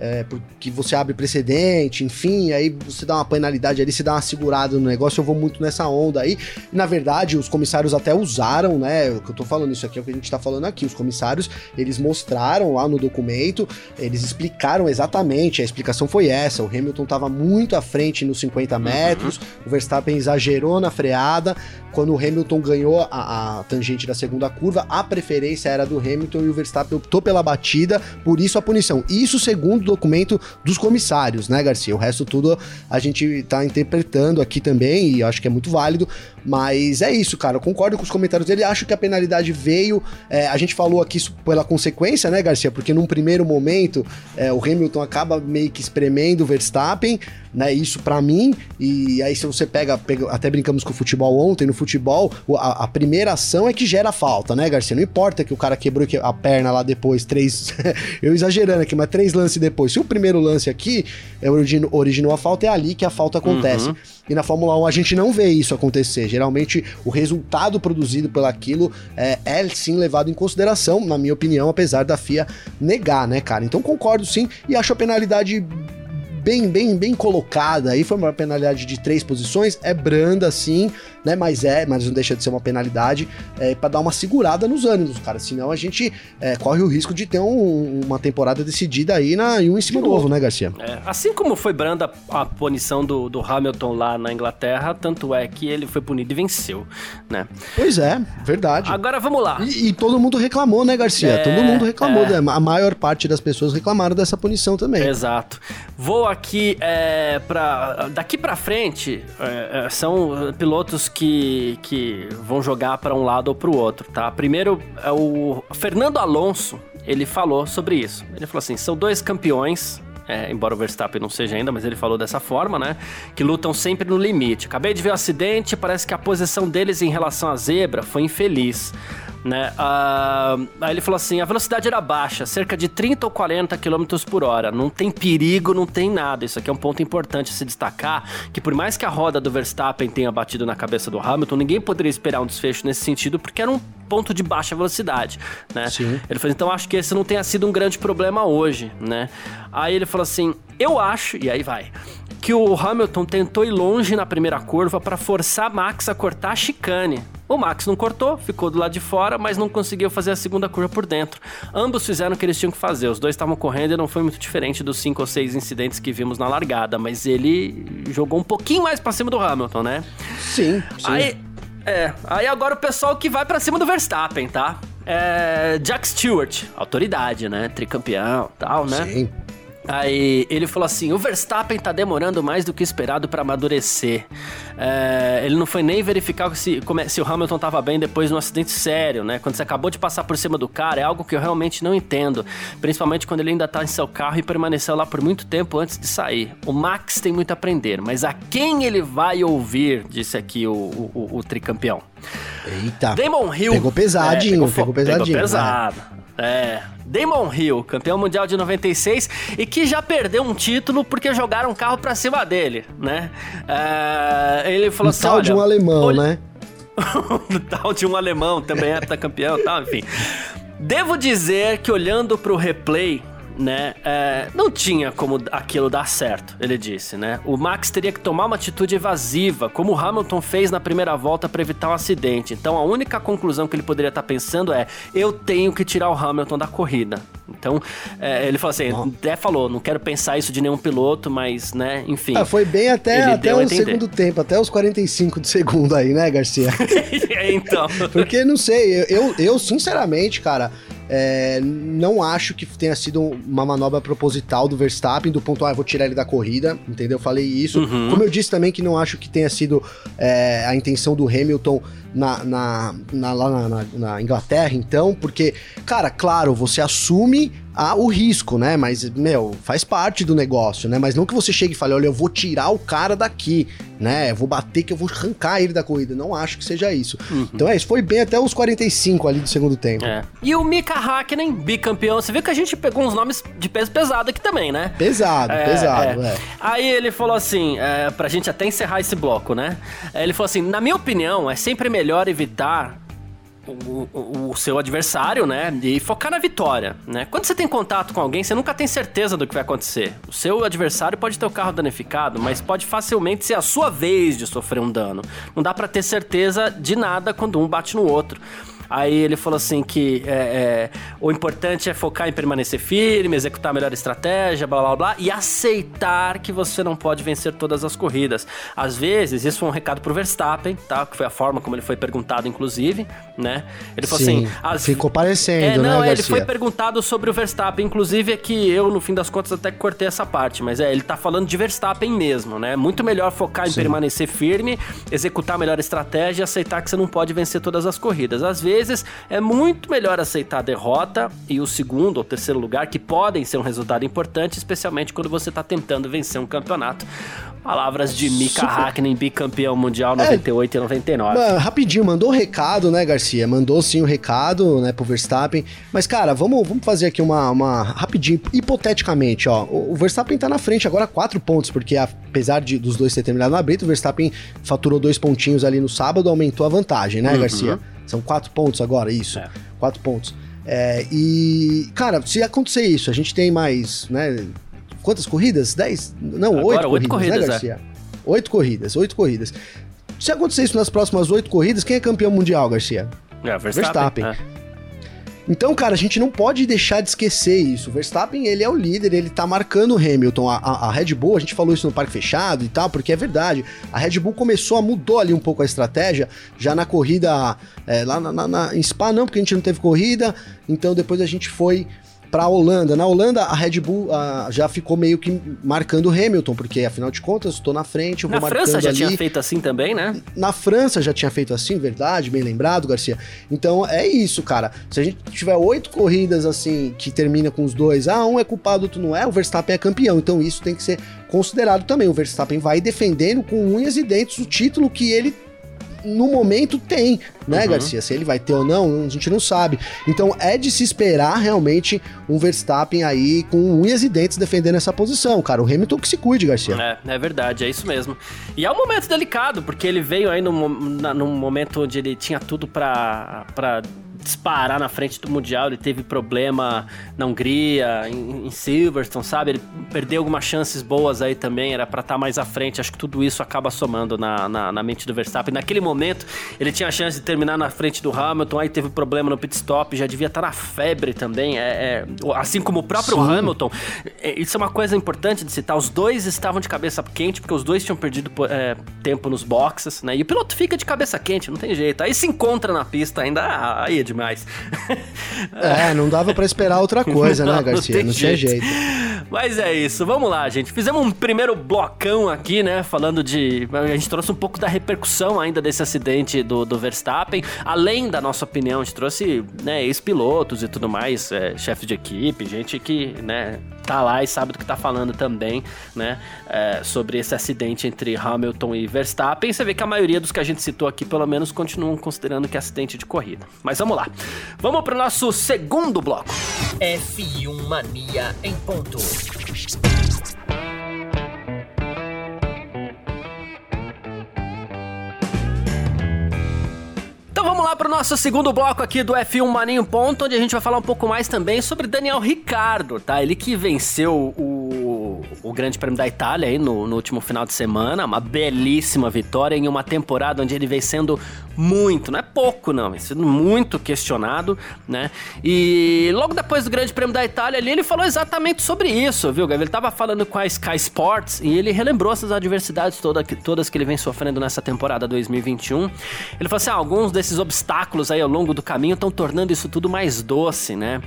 É, porque você abre precedente, enfim, aí você dá uma penalidade ali, você dá uma segurada no negócio, eu vou muito nessa onda aí. na verdade, os comissários até usaram, né? O que eu tô falando isso aqui é o que a gente tá falando aqui. Os comissários, eles mostraram lá no documento, eles explicaram exatamente, a explicação foi essa. O Hamilton tava muito à frente nos 50 uhum. metros, uhum. o Verstappen exagerou na freada. Quando o Hamilton ganhou a, a tangente da segunda curva, a preferência era do Hamilton e o Verstappen optou pela batida, por isso a punição. Isso segundo do documento dos comissários, né, Garcia? O resto tudo a gente tá interpretando aqui também e acho que é muito válido, mas é isso, cara. Eu concordo com os comentários dele, acho que a penalidade veio, é, a gente falou aqui pela consequência, né, Garcia? Porque num primeiro momento é, o Hamilton acaba meio que espremendo o Verstappen, né? Isso para mim. E aí, se você pega, pega, até brincamos com o futebol ontem, no futebol, a, a, primeira ação é que gera falta, né, Garcia? Não importa que o cara quebrou a perna lá depois, três. eu exagerando aqui, mas três lances depois. Se o primeiro lance aqui é, originou, originou a falta, é ali que a falta acontece. Uhum. E na Fórmula 1 a gente não vê isso acontecer. Geralmente o resultado produzido pelaquilo é, é sim levado em consideração, na minha opinião, apesar da FIA negar, né, cara? Então concordo sim e acho a penalidade bem, bem, bem colocada aí. Foi uma penalidade de três posições. É branda, sim, né? Mas é, mas não deixa de ser uma penalidade é, para dar uma segurada nos ânimos, cara. Senão a gente é, corre o risco de ter um, uma temporada decidida aí na, em um em cima do outro, né, Garcia? É, assim como foi branda a punição do, do Hamilton lá na Inglaterra, tanto é que ele foi punido e venceu, né? Pois é, verdade. Agora vamos lá. E, e todo mundo reclamou, né, Garcia? É, todo mundo reclamou. É. Né? A maior parte das pessoas reclamaram dessa punição também. Exato. Vou aqui é, para daqui para frente é, é, são pilotos que, que vão jogar para um lado ou para o outro, tá? Primeiro é o Fernando Alonso, ele falou sobre isso. Ele falou assim: são dois campeões é, embora o Verstappen não seja ainda, mas ele falou dessa forma, né? Que lutam sempre no limite. Acabei de ver o acidente, parece que a posição deles em relação à zebra foi infeliz né? Uh, aí ele falou assim: a velocidade era baixa, cerca de 30 ou 40 km por hora. Não tem perigo, não tem nada. Isso aqui é um ponto importante se destacar: que por mais que a roda do Verstappen tenha batido na cabeça do Hamilton, ninguém poderia esperar um desfecho nesse sentido, porque era um ponto de baixa velocidade, né? Sim. Ele falou: então acho que esse não tenha sido um grande problema hoje, né? Aí ele falou assim: eu acho, e aí vai que o Hamilton tentou ir longe na primeira curva para forçar Max a cortar a chicane. O Max não cortou, ficou do lado de fora, mas não conseguiu fazer a segunda curva por dentro. Ambos fizeram o que eles tinham que fazer. Os dois estavam correndo e não foi muito diferente dos cinco ou seis incidentes que vimos na largada, mas ele jogou um pouquinho mais para cima do Hamilton, né? Sim. sim. Aí, é, aí agora o pessoal que vai para cima do Verstappen, tá? É, Jack Stewart, autoridade, né? Tricampeão, tal, né? Sim. Aí ele falou assim: o Verstappen tá demorando mais do que esperado para amadurecer. É, ele não foi nem verificar se, é, se o Hamilton tava bem depois de um acidente sério, né? Quando você acabou de passar por cima do cara, é algo que eu realmente não entendo. Principalmente quando ele ainda tá em seu carro e permaneceu lá por muito tempo antes de sair. O Max tem muito a aprender, mas a quem ele vai ouvir? Disse aqui o, o, o, o tricampeão. Eita. Damon Hill. Pegou pesadinho, é, pegou, pegou pesadinho. Pegou pesado. Né? É, Damon Hill, campeão mundial de 96 e que já perdeu um título porque jogaram um carro pra cima dele, né? É, ele falou um assim: tal de um alemão, olha... né? tal de um alemão, também é campeão tal, enfim. Devo dizer que olhando pro replay, né? É, não tinha como aquilo dar certo, ele disse, né? O Max teria que tomar uma atitude evasiva, como o Hamilton fez na primeira volta para evitar um acidente. Então a única conclusão que ele poderia estar tá pensando é: eu tenho que tirar o Hamilton da corrida. Então é, ele falou assim, até falou, não quero pensar isso de nenhum piloto, mas, né? Enfim. Ah, foi bem até até o segundo tempo, até os 45 de segundo aí, né, Garcia? é, então. Porque não sei, eu, eu sinceramente, cara. É, não acho que tenha sido uma manobra proposital do Verstappen, do ponto, ah, vou tirar ele da corrida, entendeu? Falei isso. Uhum. Como eu disse também que não acho que tenha sido é, a intenção do Hamilton na, na, na lá na, na, Inglaterra, então, porque, cara, claro, você assume a, o risco, né? Mas, meu, faz parte do negócio, né? Mas não que você chegue e fale, olha, eu vou tirar o cara daqui, né? Eu vou bater que eu vou arrancar ele da corrida. Não acho que seja isso. Uhum. Então é isso, foi bem até os 45 ali do segundo tempo. É. E o Mika Hakkinen, bicampeão, você viu que a gente pegou uns nomes de peso pesado aqui também, né? Pesado, é, pesado, é. é. Aí ele falou assim, é, pra gente até encerrar esse bloco, né? Ele falou assim, na minha opinião, é sempre melhor evitar o, o, seu adversário, né? E focar na vitória, né? Quando você tem contato com alguém, você nunca tem certeza do que vai acontecer. O seu adversário pode ter o carro danificado, mas pode facilmente ser a sua vez de sofrer um dano. Não dá para ter certeza de nada quando um bate no outro. Aí ele falou assim que é, é, o importante é focar em permanecer firme, executar a melhor estratégia, blá blá blá, e aceitar que você não pode vencer todas as corridas. Às vezes, isso foi um recado pro Verstappen, tá? Que foi a forma como ele foi perguntado, inclusive, né? Ele falou Sim, assim. As... Ficou parecendo, é, não, né? Ele foi perguntado sobre o Verstappen, inclusive é que eu, no fim das contas, até cortei essa parte, mas é, ele tá falando de Verstappen mesmo, né? Muito melhor focar em Sim. permanecer firme, executar a melhor estratégia e aceitar que você não pode vencer todas as corridas. Às vezes, é muito melhor aceitar a derrota e o segundo ou terceiro lugar, que podem ser um resultado importante, especialmente quando você tá tentando vencer um campeonato. Palavras de Mika Super... Hakkinen, bicampeão mundial 98 é, e 99. Mano, rapidinho, mandou o um recado, né, Garcia? Mandou sim o um recado, né, pro Verstappen. Mas, cara, vamos, vamos fazer aqui uma, uma rapidinho, hipoteticamente, ó. O, Verstappen tá na frente agora quatro pontos, porque apesar de, dos dois ter terminado na brita, o Verstappen faturou dois pontinhos ali no sábado, aumentou a vantagem, né, uhum. Garcia? São quatro pontos agora, isso. É. Quatro pontos. É, e, cara, se acontecer isso, a gente tem mais, né, quantas corridas? Dez? Não, oito corridas, corridas, né, Garcia? É. Oito corridas, oito corridas. Se acontecer isso nas próximas oito corridas, quem é campeão mundial, Garcia? É, Verstappen. Verstappen. Então, cara, a gente não pode deixar de esquecer isso. O Verstappen, ele é o líder, ele tá marcando o Hamilton. A, a, a, Red Bull, a gente falou isso no parque fechado e tal, porque é verdade. A Red Bull começou a mudou ali um pouco a estratégia, já na corrida é, lá na, na, na, em Spa não, porque a gente não teve corrida. Então depois a gente foi para a Holanda. Na Holanda, a Red Bull uh, já ficou meio que marcando o Hamilton, porque afinal de contas, estou na frente, eu vou na marcando França já ali. tinha feito assim também, né? Na França já tinha feito assim, verdade, bem lembrado, Garcia. Então é isso, cara. Se a gente tiver oito corridas assim, que termina com os dois, ah, um é culpado, outro não é, o Verstappen é campeão. Então isso tem que ser considerado também. O Verstappen vai defendendo com unhas e dentes o título que ele no momento tem, né, uhum. Garcia? Se ele vai ter ou não, a gente não sabe. Então é de se esperar realmente um Verstappen aí com unhas e dentes defendendo essa posição, cara. O Hamilton que se cuide, Garcia. É, é verdade, é isso mesmo. E é um momento delicado, porque ele veio aí num, num momento onde ele tinha tudo para disparar na frente do Mundial. Ele teve problema na Hungria, em, em Silverstone, sabe? Ele perdeu algumas chances boas aí também, era para estar tá mais à frente. Acho que tudo isso acaba somando na, na, na, mente do Verstappen. Naquele momento, ele tinha a chance de terminar na frente do Hamilton, aí teve problema no pit stop, já devia estar tá na febre também. É, é assim como o próprio Sim. Hamilton. É, isso é uma coisa importante de citar. Os dois estavam de cabeça quente, porque os dois tinham perdido é, tempo nos boxes, né? E o piloto fica de cabeça quente, não tem jeito. Aí se encontra na pista ainda, aí é de demais. É, não dava para esperar outra coisa, né, não, né, Garcia? Não, não tinha jeito. Mas é isso, vamos lá, gente. Fizemos um primeiro blocão aqui, né? Falando de. A gente trouxe um pouco da repercussão ainda desse acidente do, do Verstappen. Além da nossa opinião, a gente trouxe né, ex-pilotos e tudo mais, é, chefe de equipe, gente que, né, tá lá e sabe do que tá falando também, né? É, sobre esse acidente entre Hamilton e Verstappen. Você vê que a maioria dos que a gente citou aqui, pelo menos, continuam considerando que é acidente de corrida. Mas vamos lá. Vamos pro nosso segundo bloco. F1 Mania em ponto. Vamos lá para o nosso segundo bloco aqui do F1 Maninho Ponto, onde a gente vai falar um pouco mais também sobre Daniel Ricardo, tá? Ele que venceu o, o Grande Prêmio da Itália aí no, no último final de semana, uma belíssima vitória em uma temporada onde ele vem sendo muito, não é pouco não, mas sendo muito questionado, né? E logo depois do Grande Prêmio da Itália ali, ele falou exatamente sobre isso, viu, Gabriel? Ele tava falando com a Sky Sports e ele relembrou essas adversidades toda, todas que ele vem sofrendo nessa temporada 2021. Ele falou assim: ah, alguns desses obstáculos aí ao longo do caminho estão tornando isso tudo mais doce, né?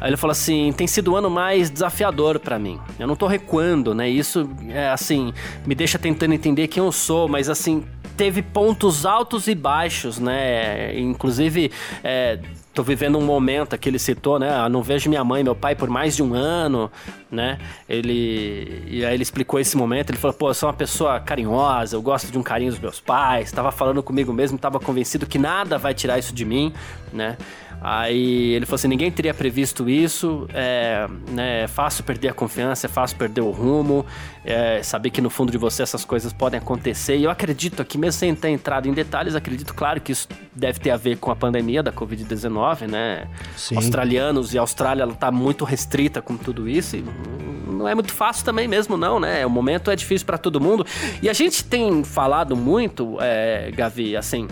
Aí ele falou assim: tem sido o um ano mais desafiador para mim. Eu não tô recuando, né? Isso, é, assim, me deixa tentando entender quem eu sou, mas assim, teve pontos altos e baixos, né? Inclusive, é, tô vivendo um momento que ele citou, né? Ah, não vejo minha mãe meu pai por mais de um ano, né? Ele e aí ele explicou esse momento. Ele falou: "Pô, eu sou uma pessoa carinhosa, eu gosto de um carinho dos meus pais". Tava falando comigo mesmo, tava convencido que nada vai tirar isso de mim, né? Aí ele falou assim: ninguém teria previsto isso, é, né, é fácil perder a confiança, é fácil perder o rumo, é, saber que no fundo de você essas coisas podem acontecer. E eu acredito aqui, mesmo sem ter entrado em detalhes, acredito, claro, que isso deve ter a ver com a pandemia da Covid-19, né? Sim. Australianos e a Austrália ela tá muito restrita com tudo isso. E não é muito fácil também mesmo, não, né? O momento é difícil para todo mundo. E a gente tem falado muito, é, Gavi, assim,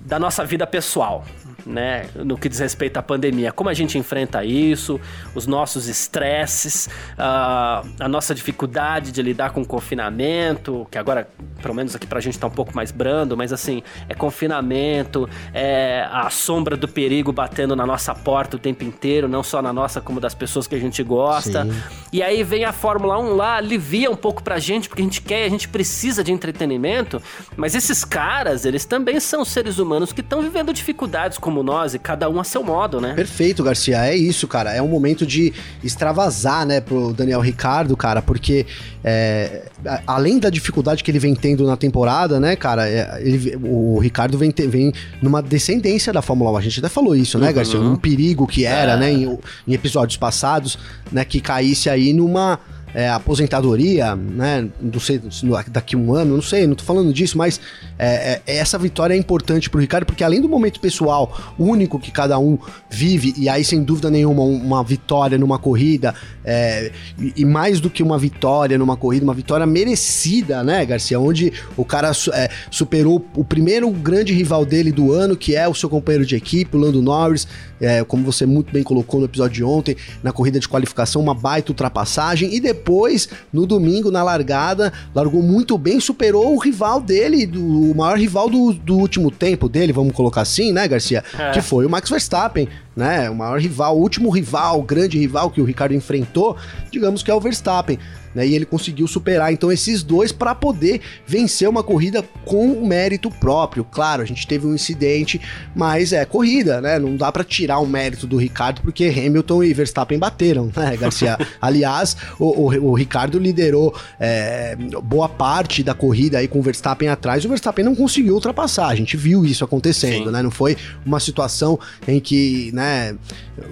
da nossa vida pessoal né, no que diz respeito à pandemia. Como a gente enfrenta isso, os nossos estresses, uh, a nossa dificuldade de lidar com o confinamento, que agora, pelo menos aqui pra gente tá um pouco mais brando, mas assim, é confinamento, é a sombra do perigo batendo na nossa porta o tempo inteiro, não só na nossa, como das pessoas que a gente gosta. Sim. E aí vem a Fórmula 1 lá, alivia um pouco pra gente, porque a gente quer, a gente precisa de entretenimento, mas esses caras, eles também são seres humanos que estão vivendo dificuldades como nós, e cada um a seu modo, né? Perfeito, Garcia, é isso, cara. É um momento de extravasar, né, pro Daniel Ricardo, cara, porque é, além da dificuldade que ele vem tendo na temporada, né, cara, é, ele, o Ricardo vem, vem numa descendência da Fórmula 1. A gente até falou isso, né, uhum. Garcia? Um perigo que era, é. né, em, em episódios passados, né, que caísse aí numa é, aposentadoria, né? Não sei, daqui um ano, não sei, não tô falando disso, mas é, é, essa vitória é importante pro Ricardo, porque além do momento pessoal único que cada um vive, e aí sem dúvida nenhuma, uma vitória numa corrida, é, e, mais do que uma vitória numa corrida, uma vitória merecida, né, Garcia? Onde o cara é, superou o primeiro grande rival dele do ano, que é o seu companheiro de equipe, o Lando Norris, é, como você muito bem colocou no episódio de ontem, na corrida de qualificação, uma baita ultrapassagem, e depois depois, no domingo, na largada, largou muito bem, superou o rival dele, do, o maior rival do, do último tempo dele, vamos colocar assim, né, Garcia? É. Que foi o Max Verstappen, né? O maior rival, o último rival, o grande rival que o Ricardo enfrentou, digamos que é o Verstappen né? E ele conseguiu superar então esses dois para poder vencer uma corrida com mérito próprio. Claro, a gente teve um incidente, mas é corrida, né? Não dá para tirar o mérito do Ricardo porque Hamilton e Verstappen bateram, né, Garcia? Aliás, o, o, o, Ricardo liderou é, boa parte da corrida aí com o Verstappen atrás. O Verstappen não conseguiu ultrapassar. A gente viu isso acontecendo, Sim. né? Não foi uma situação em que, né?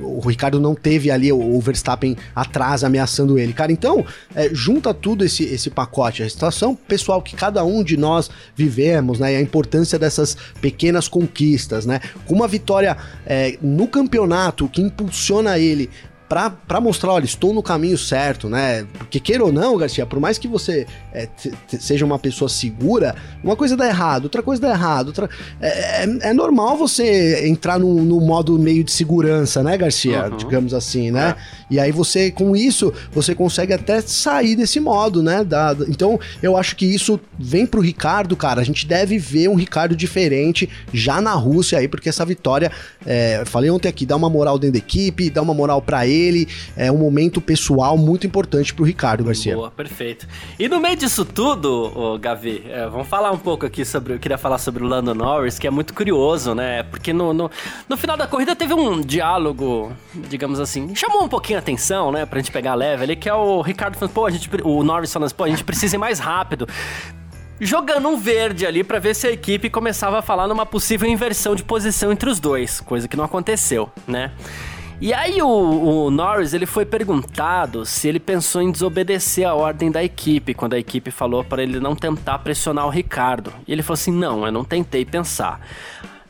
O Ricardo não teve ali o, o Verstappen atrás ameaçando ele, cara. Então, é, junta tudo esse, esse pacote, a situação pessoal que cada um de nós vivemos, né? E a importância dessas pequenas conquistas, né? Com uma vitória é, no campeonato que impulsiona ele para mostrar, olha, estou no caminho certo, né? Porque queira ou não, Garcia, por mais que você é, seja uma pessoa segura, uma coisa dá errado, outra coisa dá errado. Outra... É, é, é normal você entrar no, no, modo meio de segurança, né, Garcia? Uhum. Digamos assim, né? É. E aí você, com isso, você consegue até sair desse modo, né? Da, então, eu acho que isso vem pro Ricardo, cara. A gente deve ver um Ricardo diferente já na Rússia aí, porque essa vitória, é, falei ontem aqui, dá uma moral dentro da equipe, dá uma moral para ele dele, é um momento pessoal muito importante pro Ricardo Garcia. Boa, perfeito. E no meio disso tudo, oh, Gavi, é, vamos falar um pouco aqui sobre. Eu queria falar sobre o Lando Norris, que é muito curioso, né? Porque no, no, no final da corrida teve um diálogo, digamos assim, chamou um pouquinho a atenção, né? Pra gente pegar leve ali, que é o Ricardo falando, pô, a gente, o Norris falando pô, a gente precisa ir mais rápido jogando um verde ali para ver se a equipe começava a falar numa possível inversão de posição entre os dois, coisa que não aconteceu, né? E aí o, o, Norris ele foi perguntado se ele pensou em desobedecer a ordem da equipe quando a equipe falou para ele não tentar pressionar o Ricardo. E ele falou assim: "Não, eu não tentei pensar".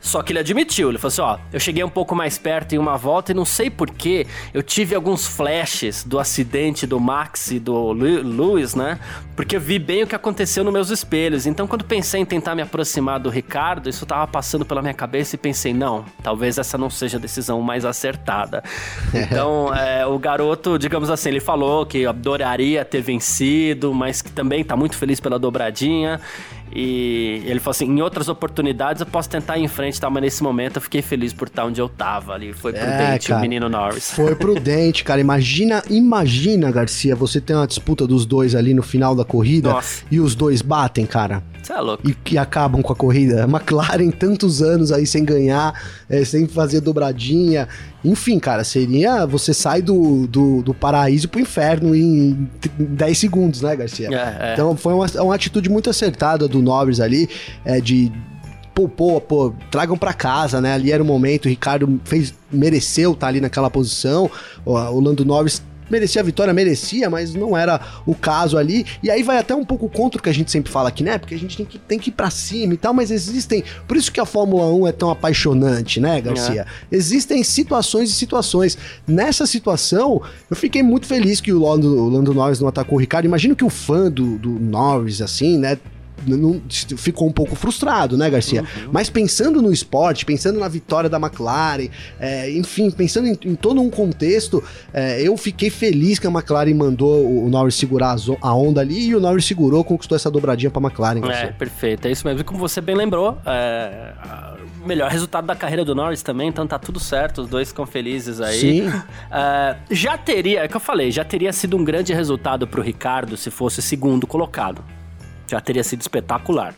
Só que ele admitiu, ele falou assim: ó, eu cheguei um pouco mais perto em uma volta e não sei porquê, eu tive alguns flashes do acidente do Max e do Lewis, né? Porque eu vi bem o que aconteceu nos meus espelhos. Então, quando pensei em tentar me aproximar do Ricardo, isso tava passando pela minha cabeça e pensei: não, talvez essa não seja a decisão mais acertada. então, é, o garoto, digamos assim, ele falou que adoraria ter vencido, mas que também tá muito feliz pela dobradinha. E ele falou assim: em outras oportunidades eu posso tentar ir em frente, tá? mas nesse momento eu fiquei feliz por estar onde eu tava ali. Foi prudente é, o menino Norris. Foi prudente, cara. Imagina, imagina, Garcia, você tem uma disputa dos dois ali no final da corrida Nossa. e os dois batem, cara. Você é louco. E que acabam com a corrida. McLaren, tantos anos aí sem ganhar, é, sem fazer dobradinha. Enfim, cara, seria. Você sai do, do, do paraíso pro inferno em 10 segundos, né, Garcia? É, é. Então foi uma, uma atitude muito acertada do Nobres ali, é, de pô, pô, pô, tragam para casa, né? Ali era o momento, o Ricardo fez, mereceu estar tá ali naquela posição, o Lando Norris merecia a vitória, merecia, mas não era o caso ali. E aí vai até um pouco contra o que a gente sempre fala aqui, né? Porque a gente tem que, tem que ir pra cima e tal, mas existem. Por isso que a Fórmula 1 é tão apaixonante, né, Garcia? É. Existem situações e situações. Nessa situação, eu fiquei muito feliz que o Lando, o Lando Norris não atacou o Ricardo. Imagino que o fã do, do Norris, assim, né? Não, ficou um pouco frustrado, né, Garcia? Uhum. Mas pensando no esporte, pensando na vitória da McLaren, é, enfim, pensando em, em, todo um contexto, é, eu fiquei feliz que a McLaren mandou o Norris segurar a onda ali e o Norris segurou, conquistou essa dobradinha pra McLaren. Garcia. É, perfeito, é isso mesmo. E como você bem lembrou, é, melhor resultado da carreira do Norris também, então tá tudo certo, os dois ficam felizes aí. Sim. Uh, já teria, é que eu falei, já teria sido um grande resultado pro Ricardo se fosse segundo colocado. Já teria sido espetacular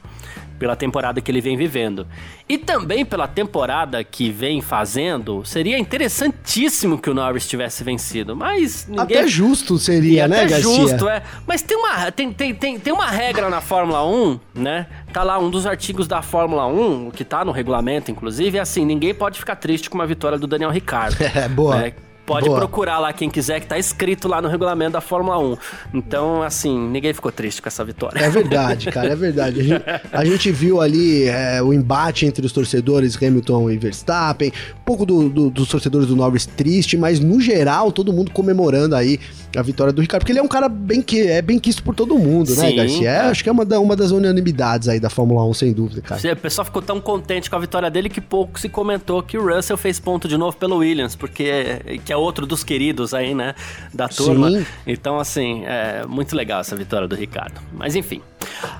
pela temporada que ele vem vivendo. E também pela temporada que vem fazendo, seria interessantíssimo que o Norris tivesse vencido, mas ninguém... Até justo seria, né, até Garcia? justo, é. Mas tem uma, tem, tem, tem, tem uma regra na Fórmula 1, né? Tá lá um dos artigos da Fórmula 1, que tá no regulamento, inclusive, é assim, ninguém pode ficar triste com uma vitória do Daniel Ricciardo. É, boa. Né? Pode Boa. procurar lá quem quiser, que tá escrito lá no regulamento da Fórmula 1. Então, assim, ninguém ficou triste com essa vitória. É verdade, cara, é verdade. A gente, a gente viu ali é, o embate entre os torcedores Hamilton e Verstappen, um pouco do, do, dos torcedores do Norris triste, mas no geral, todo mundo comemorando aí a vitória do Ricardo, porque ele é um cara bem que é bem quisto por todo mundo, né, Sim, né, Garcia? É, acho que é uma, da, uma das unanimidades aí da Fórmula 1, sem dúvida, cara. O pessoal ficou tão contente com a vitória dele que pouco se comentou que o Russell fez ponto de novo pelo Williams, porque que é outro dos queridos aí, né, da turma. Sim. Então, assim, é muito legal essa vitória do Ricardo. Mas enfim.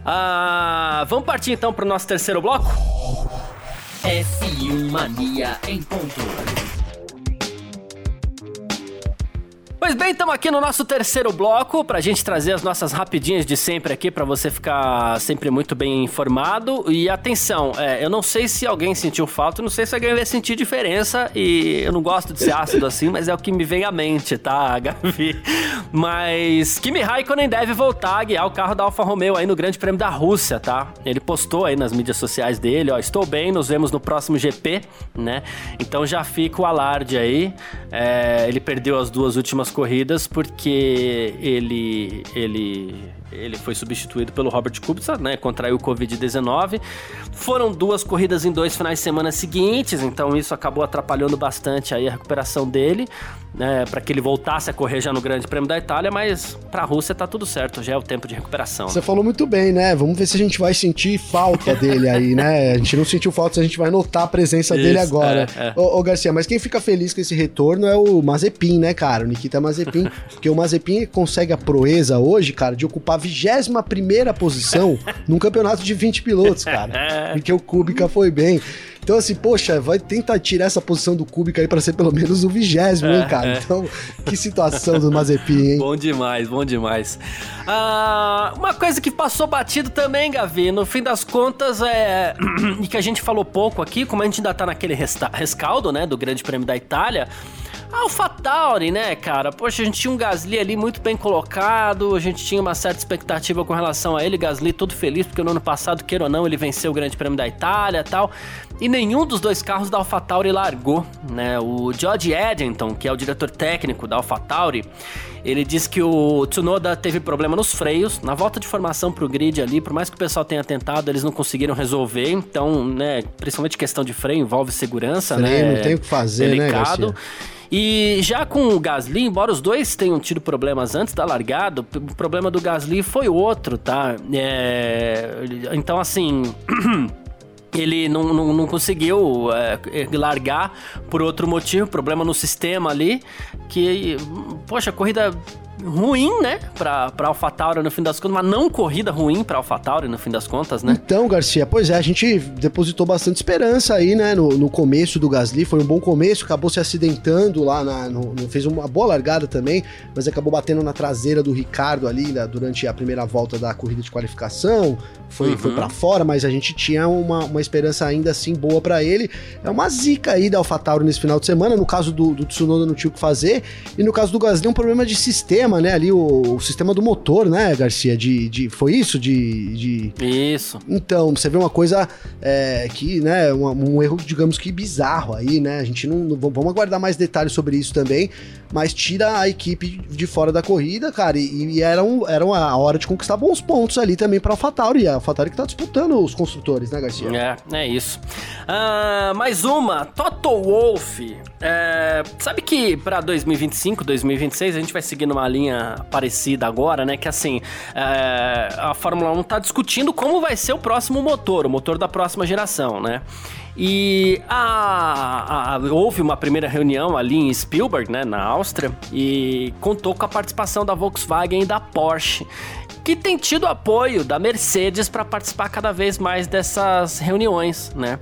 Uh, vamos partir então para o nosso terceiro bloco? F1 Mania em ponto. Pois bem, estamos aqui no nosso terceiro bloco para a gente trazer as nossas rapidinhas de sempre aqui para você ficar sempre muito bem informado. E atenção, é, eu não sei se alguém sentiu falta, não sei se alguém vai sentir diferença e eu não gosto de ser ácido assim, mas é o que me vem à mente, tá, Gavi? Mas Kimi Raikkonen deve voltar a guiar o carro da Alfa Romeo aí no Grande Prêmio da Rússia, tá? Ele postou aí nas mídias sociais dele, ó, estou bem, nos vemos no próximo GP, né? Então já fica o alarde aí. É, ele perdeu as duas últimas corridas porque ele ele ele foi substituído pelo Robert Kubica, né? Contraiu o Covid-19. Foram duas corridas em dois finais de semana seguintes, então isso acabou atrapalhando bastante aí a recuperação dele, né? Para que ele voltasse a correr já no Grande Prêmio da Itália, mas para a Rússia tá tudo certo, já é o tempo de recuperação. Você falou muito bem, né? Vamos ver se a gente vai sentir falta dele aí, né? A gente não sentiu falta, se a gente vai notar a presença isso, dele agora. É, é. Ô, ô, Garcia, mas quem fica feliz com esse retorno é o Mazepin, né, cara? O Nikita Mazepin, porque o Mazepin consegue a proeza hoje, cara, de ocupar 21 primeira posição num campeonato de 20 pilotos, cara. Porque o Kubica foi bem. Então, assim, poxa, vai tentar tirar essa posição do Kubica aí pra ser pelo menos o vigésimo, hein, cara? É. Então, que situação do Mazepin, hein? Bom demais, bom demais. Ah, uma coisa que passou batido também, Gavi, no fim das contas, é. e que a gente falou pouco aqui, como a gente ainda tá naquele rescaldo, né, do Grande Prêmio da Itália. AlphaTauri, né, cara? Poxa, a gente tinha um Gasly ali muito bem colocado, a gente tinha uma certa expectativa com relação a ele. Gasly todo feliz, porque no ano passado, queira ou não, ele venceu o Grande Prêmio da Itália e tal. E nenhum dos dois carros da AlphaTauri largou, né? O George Eddington, que é o diretor técnico da AlphaTauri, ele disse que o Tsunoda teve problema nos freios, na volta de formação pro grid ali, por mais que o pessoal tenha tentado, eles não conseguiram resolver, então, né, principalmente questão de freio envolve segurança, freio, né? não tem o que fazer, né, delicado. né, e já com o Gasly, embora os dois tenham tido problemas antes da largada, o problema do Gasly foi outro, tá? É... Então, assim. ele não, não, não conseguiu é, largar por outro motivo, problema no sistema ali, que, poxa, a corrida ruim, né, pra, pra AlphaTauri no fim das contas, uma não corrida ruim pra AlphaTauri no fim das contas, né? Então, Garcia, pois é, a gente depositou bastante esperança aí, né, no, no começo do Gasly, foi um bom começo, acabou se acidentando lá, na, no, fez uma boa largada também, mas acabou batendo na traseira do Ricardo ali né, durante a primeira volta da corrida de qualificação, foi, uhum. foi para fora, mas a gente tinha uma, uma esperança ainda assim boa para ele. É uma zica aí da AlphaTauri nesse final de semana, no caso do, do Tsunoda não tinha o que fazer, e no caso do Gasly um problema de sistema, sistema, né? Ali o, o sistema do motor, né, Garcia? De, de, foi isso? De, de... Isso. Então, você vê uma coisa é, que, né, um, um, erro, digamos que bizarro aí, né? A gente não, não, Vamos aguardar mais detalhes sobre isso também, mas tira a equipe de fora da corrida, cara, e, e era, um, era uma hora de conquistar bons pontos ali também pra AlphaTauri. A AlphaTauri que tá disputando os construtores, né, Garcia? É, é isso. Uh, mais uma, Toto Wolff. É, sabe que pra 2025, 2026, a gente vai seguir numa linha linha parecida agora, né? Que assim, é, a Fórmula 1 tá discutindo como vai ser o próximo motor, o motor da próxima geração, né? E a, a, houve uma primeira reunião ali em Spielberg, né, na Áustria, e contou com a participação da Volkswagen e da Porsche que tem tido apoio da Mercedes para participar cada vez mais dessas reuniões, né?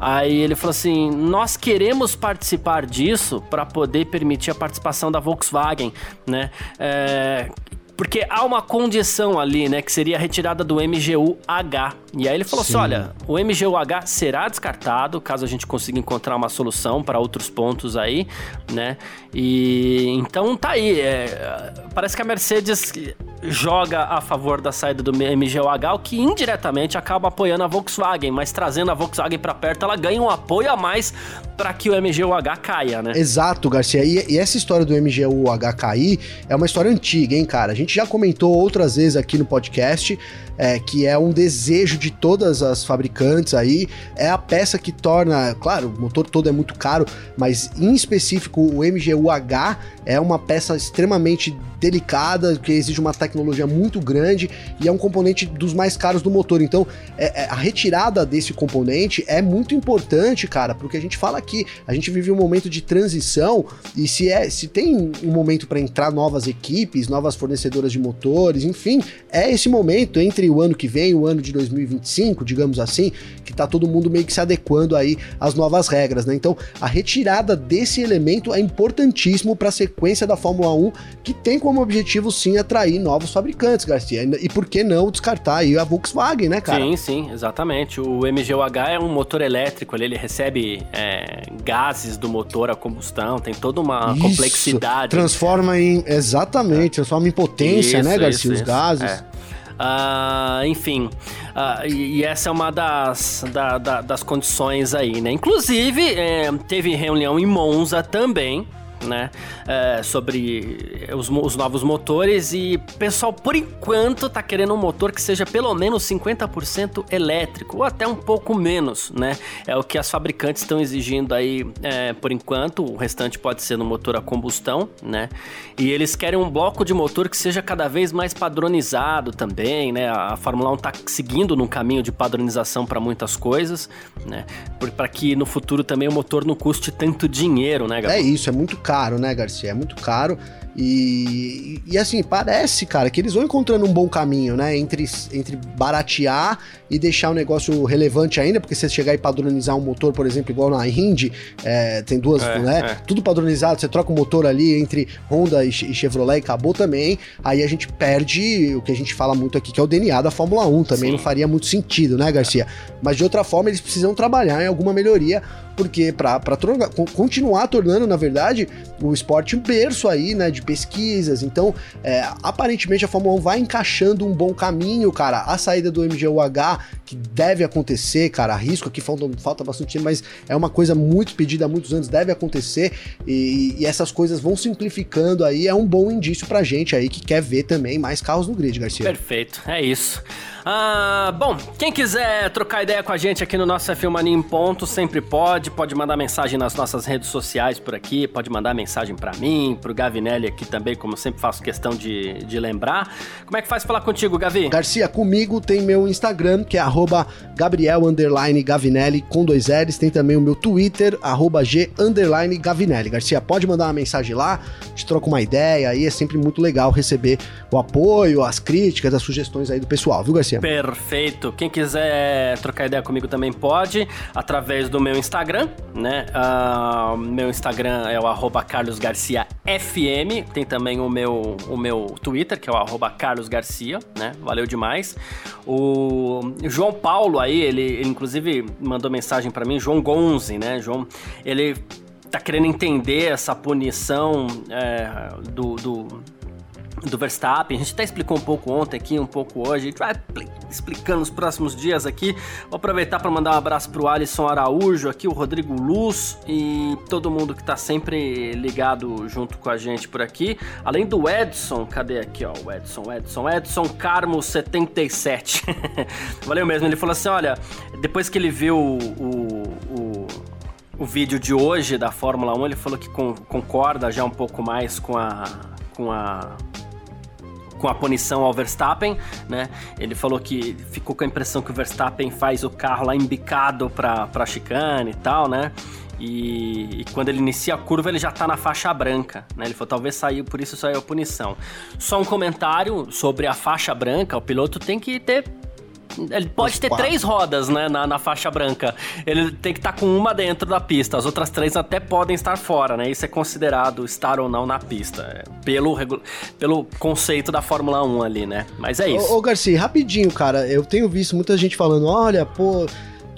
Aí ele falou assim: nós queremos participar disso para poder permitir a participação da Volkswagen, né? É, porque há uma condição ali, né, que seria a retirada do MGU-H. E aí ele falou assim, Sim. assim, olha, o MGU-H será descartado, caso a gente consiga encontrar uma solução para outros pontos aí, né? E então tá aí, é, parece que a Mercedes joga a favor da saída do MGU-H, o que indiretamente acaba apoiando a Volkswagen, mas trazendo a Volkswagen para perto, ela ganha um apoio a mais para que o MGU-H caia, né? Exato, Garcia. E, e, essa história do MGU-H cair é uma história antiga, hein, cara? A gente já comentou outras vezes aqui no podcast é, que é um desejo de todas as fabricantes aí. É a peça que torna, claro, o motor todo é muito caro, mas em específico o MGU-H é uma peça extremamente delicada, que exige uma tecnologia muito grande e é um componente dos mais caros do motor. Então, é, é, a retirada desse componente é muito importante, cara, porque a gente fala aqui, a gente vive um momento de transição e se é, se tem um momento para entrar novas equipes, novas fornecedoras de motores, enfim, é esse momento entre o ano que vem, o ano de 2025, digamos assim, que tá todo mundo meio que se adequando aí às novas regras, né? Então, a retirada desse elemento é importantíssimo para a sequência da Fórmula 1, que tem como objetivo sim atrair novos fabricantes, Garcia. E por que não descartar aí a Volkswagen, né, cara? Sim, sim, exatamente. O MGUH é um motor elétrico, ele, ele recebe é, gases do motor a combustão, tem toda uma isso, complexidade. Transforma em. Exatamente, é. transforma em potência, né, isso, né, Garcia? Isso, os gases. É. Uh, enfim, uh, e, e, essa é uma das, da, da, das condições aí, né? Inclusive, é, teve reunião em Monza também, né? É, sobre os, os, novos motores e pessoal, por enquanto, tá querendo um motor que seja pelo menos 50% elétrico ou até um pouco menos, né? É o que as fabricantes estão exigindo aí é, por enquanto. O restante pode ser no motor a combustão, né? E eles querem um bloco de motor que seja cada vez mais padronizado também, né? A Fórmula 1 tá seguindo num caminho de padronização para muitas coisas, né? Para que no futuro também o motor não custe tanto dinheiro, né, Gabriel? É isso, é muito caro, né, Garcia? É muito caro. E, e assim, parece, cara, que eles vão encontrando um bom caminho, né? Entre, entre baratear e deixar o negócio relevante ainda, porque se você chegar e padronizar um motor, por exemplo, igual na Indy, é, tem duas, é, né? É. Tudo padronizado, você troca o motor ali entre Honda e, e, Chevrolet e acabou também. Aí a gente perde o que a gente fala muito aqui, que é o DNA da Fórmula 1 também. Sim. Não faria muito sentido, né, Garcia? Mas de outra forma, eles precisam trabalhar em alguma melhoria porque para continuar tornando, na verdade, o esporte um berço aí, né, de pesquisas. Então, é, aparentemente a Fórmula 1 vai encaixando um bom caminho, cara. A saída do MGUH, que deve acontecer, cara, risco aqui falta, falta bastante tempo, mas é uma coisa muito pedida há muitos anos, deve acontecer. E, e essas coisas vão simplificando aí, é um bom indício pra gente aí que quer ver também mais carros no grid, Garcia. Perfeito, é isso. Ah, bom, quem quiser trocar ideia com a gente aqui no nosso F1 Mania em Ponto, sempre pode. Pode mandar mensagem nas nossas redes sociais por aqui, pode mandar mensagem para mim, pro Gavinelli aqui também, como sempre faço questão de, de lembrar. Como é que faz falar contigo, Gavi? Garcia, comigo tem meu Instagram, que é Gabriel Gavinelli com dois L's. Tem também o meu Twitter, G Gavinelli. Garcia, pode mandar uma mensagem lá, te troca uma ideia aí, é sempre muito legal receber o apoio, as críticas, as sugestões aí do pessoal, viu, Garcia? Perfeito. Quem quiser trocar ideia comigo também pode, através do meu Instagram, né? Uh, meu Instagram é o carlosgarciafm. Tem também o meu, o meu Twitter, que é o carlosgarcia, né? Valeu demais. O João Paulo aí, ele, ele inclusive mandou mensagem para mim, João Gonze, né? João, ele tá querendo entender essa punição é, do, do do Verstappen. A gente até explicou um pouco ontem aqui, um pouco hoje. A gente vai explicando nos próximos dias aqui. Vou aproveitar para mandar um abraço pro Alisson Araújo aqui, o Rodrigo Luz e todo mundo que tá sempre ligado junto com a gente por aqui. Além do Edson, cadê aqui, ó? O Edson, Edson, Edson Carmo 77. Valeu mesmo. Ele falou assim: olha, depois que ele viu o, o, o o vídeo de hoje da Fórmula 1, ele falou que concorda já um pouco mais com a, com a com a punição ao Verstappen, né? Ele falou que ficou com a impressão que o Verstappen faz o carro lá embicado pra, pra chicane e tal, né? E, e, quando ele inicia a curva, ele já tá na faixa branca, né? Ele falou, talvez saiu, por isso saiu a punição. Só um comentário sobre a faixa branca, o piloto tem que ter ele pode Os ter quatro. três rodas, né, na, na, faixa branca. Ele tem que estar tá com uma dentro da pista. As outras três até podem estar fora, né? Isso é considerado estar ou não na pista. É, pelo, pelo conceito da Fórmula 1 ali, né? Mas é isso. Ô, ô Garcia, rapidinho, cara. Eu tenho visto muita gente falando: olha, pô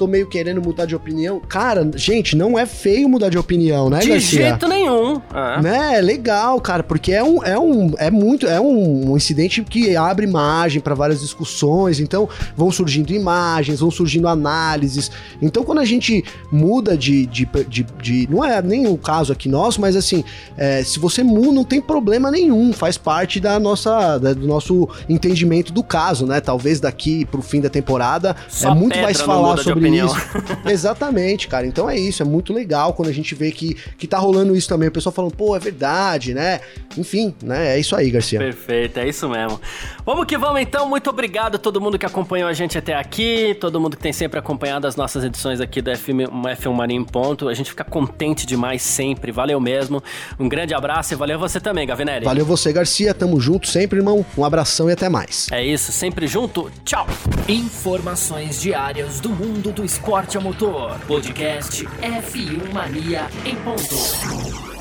tô meio querendo mudar de opinião. Cara, gente, não é feio mudar de opinião, né, De Garcia? jeito nenhum. É. Né? É legal, cara, porque é um, é um, é muito, é um, um incidente que abre margem para várias discussões, então vão surgindo imagens, vão surgindo análises. Então, quando a gente muda de, de, de, de não é nem o caso aqui nosso, mas assim, é, se você muda, não tem problema nenhum, faz parte da nossa, da, do nosso entendimento do caso, né? Talvez daqui pro fim da temporada Só é muito mais falar sobre opinião. Isso. Exatamente, cara. Então é isso, é muito legal quando a gente vê que, que tá rolando isso também. O pessoal falando, pô, é verdade, né? Enfim, né? É isso aí, Garcia. Perfeito, é isso mesmo. Vamos que vamos então. Muito obrigado a todo mundo que acompanhou a gente até aqui, todo mundo que tem sempre acompanhado as nossas edições aqui do F1, F1 Mania em Ponto. A gente fica contente demais sempre. Valeu mesmo. Um grande abraço e valeu você também, Gavinelli. Valeu você, Garcia. Tamo junto sempre, irmão. Um abração e até mais. É isso, sempre junto. Tchau. Informações diárias do mundo do esporte a motor. Podcast F1 Mania em ponto.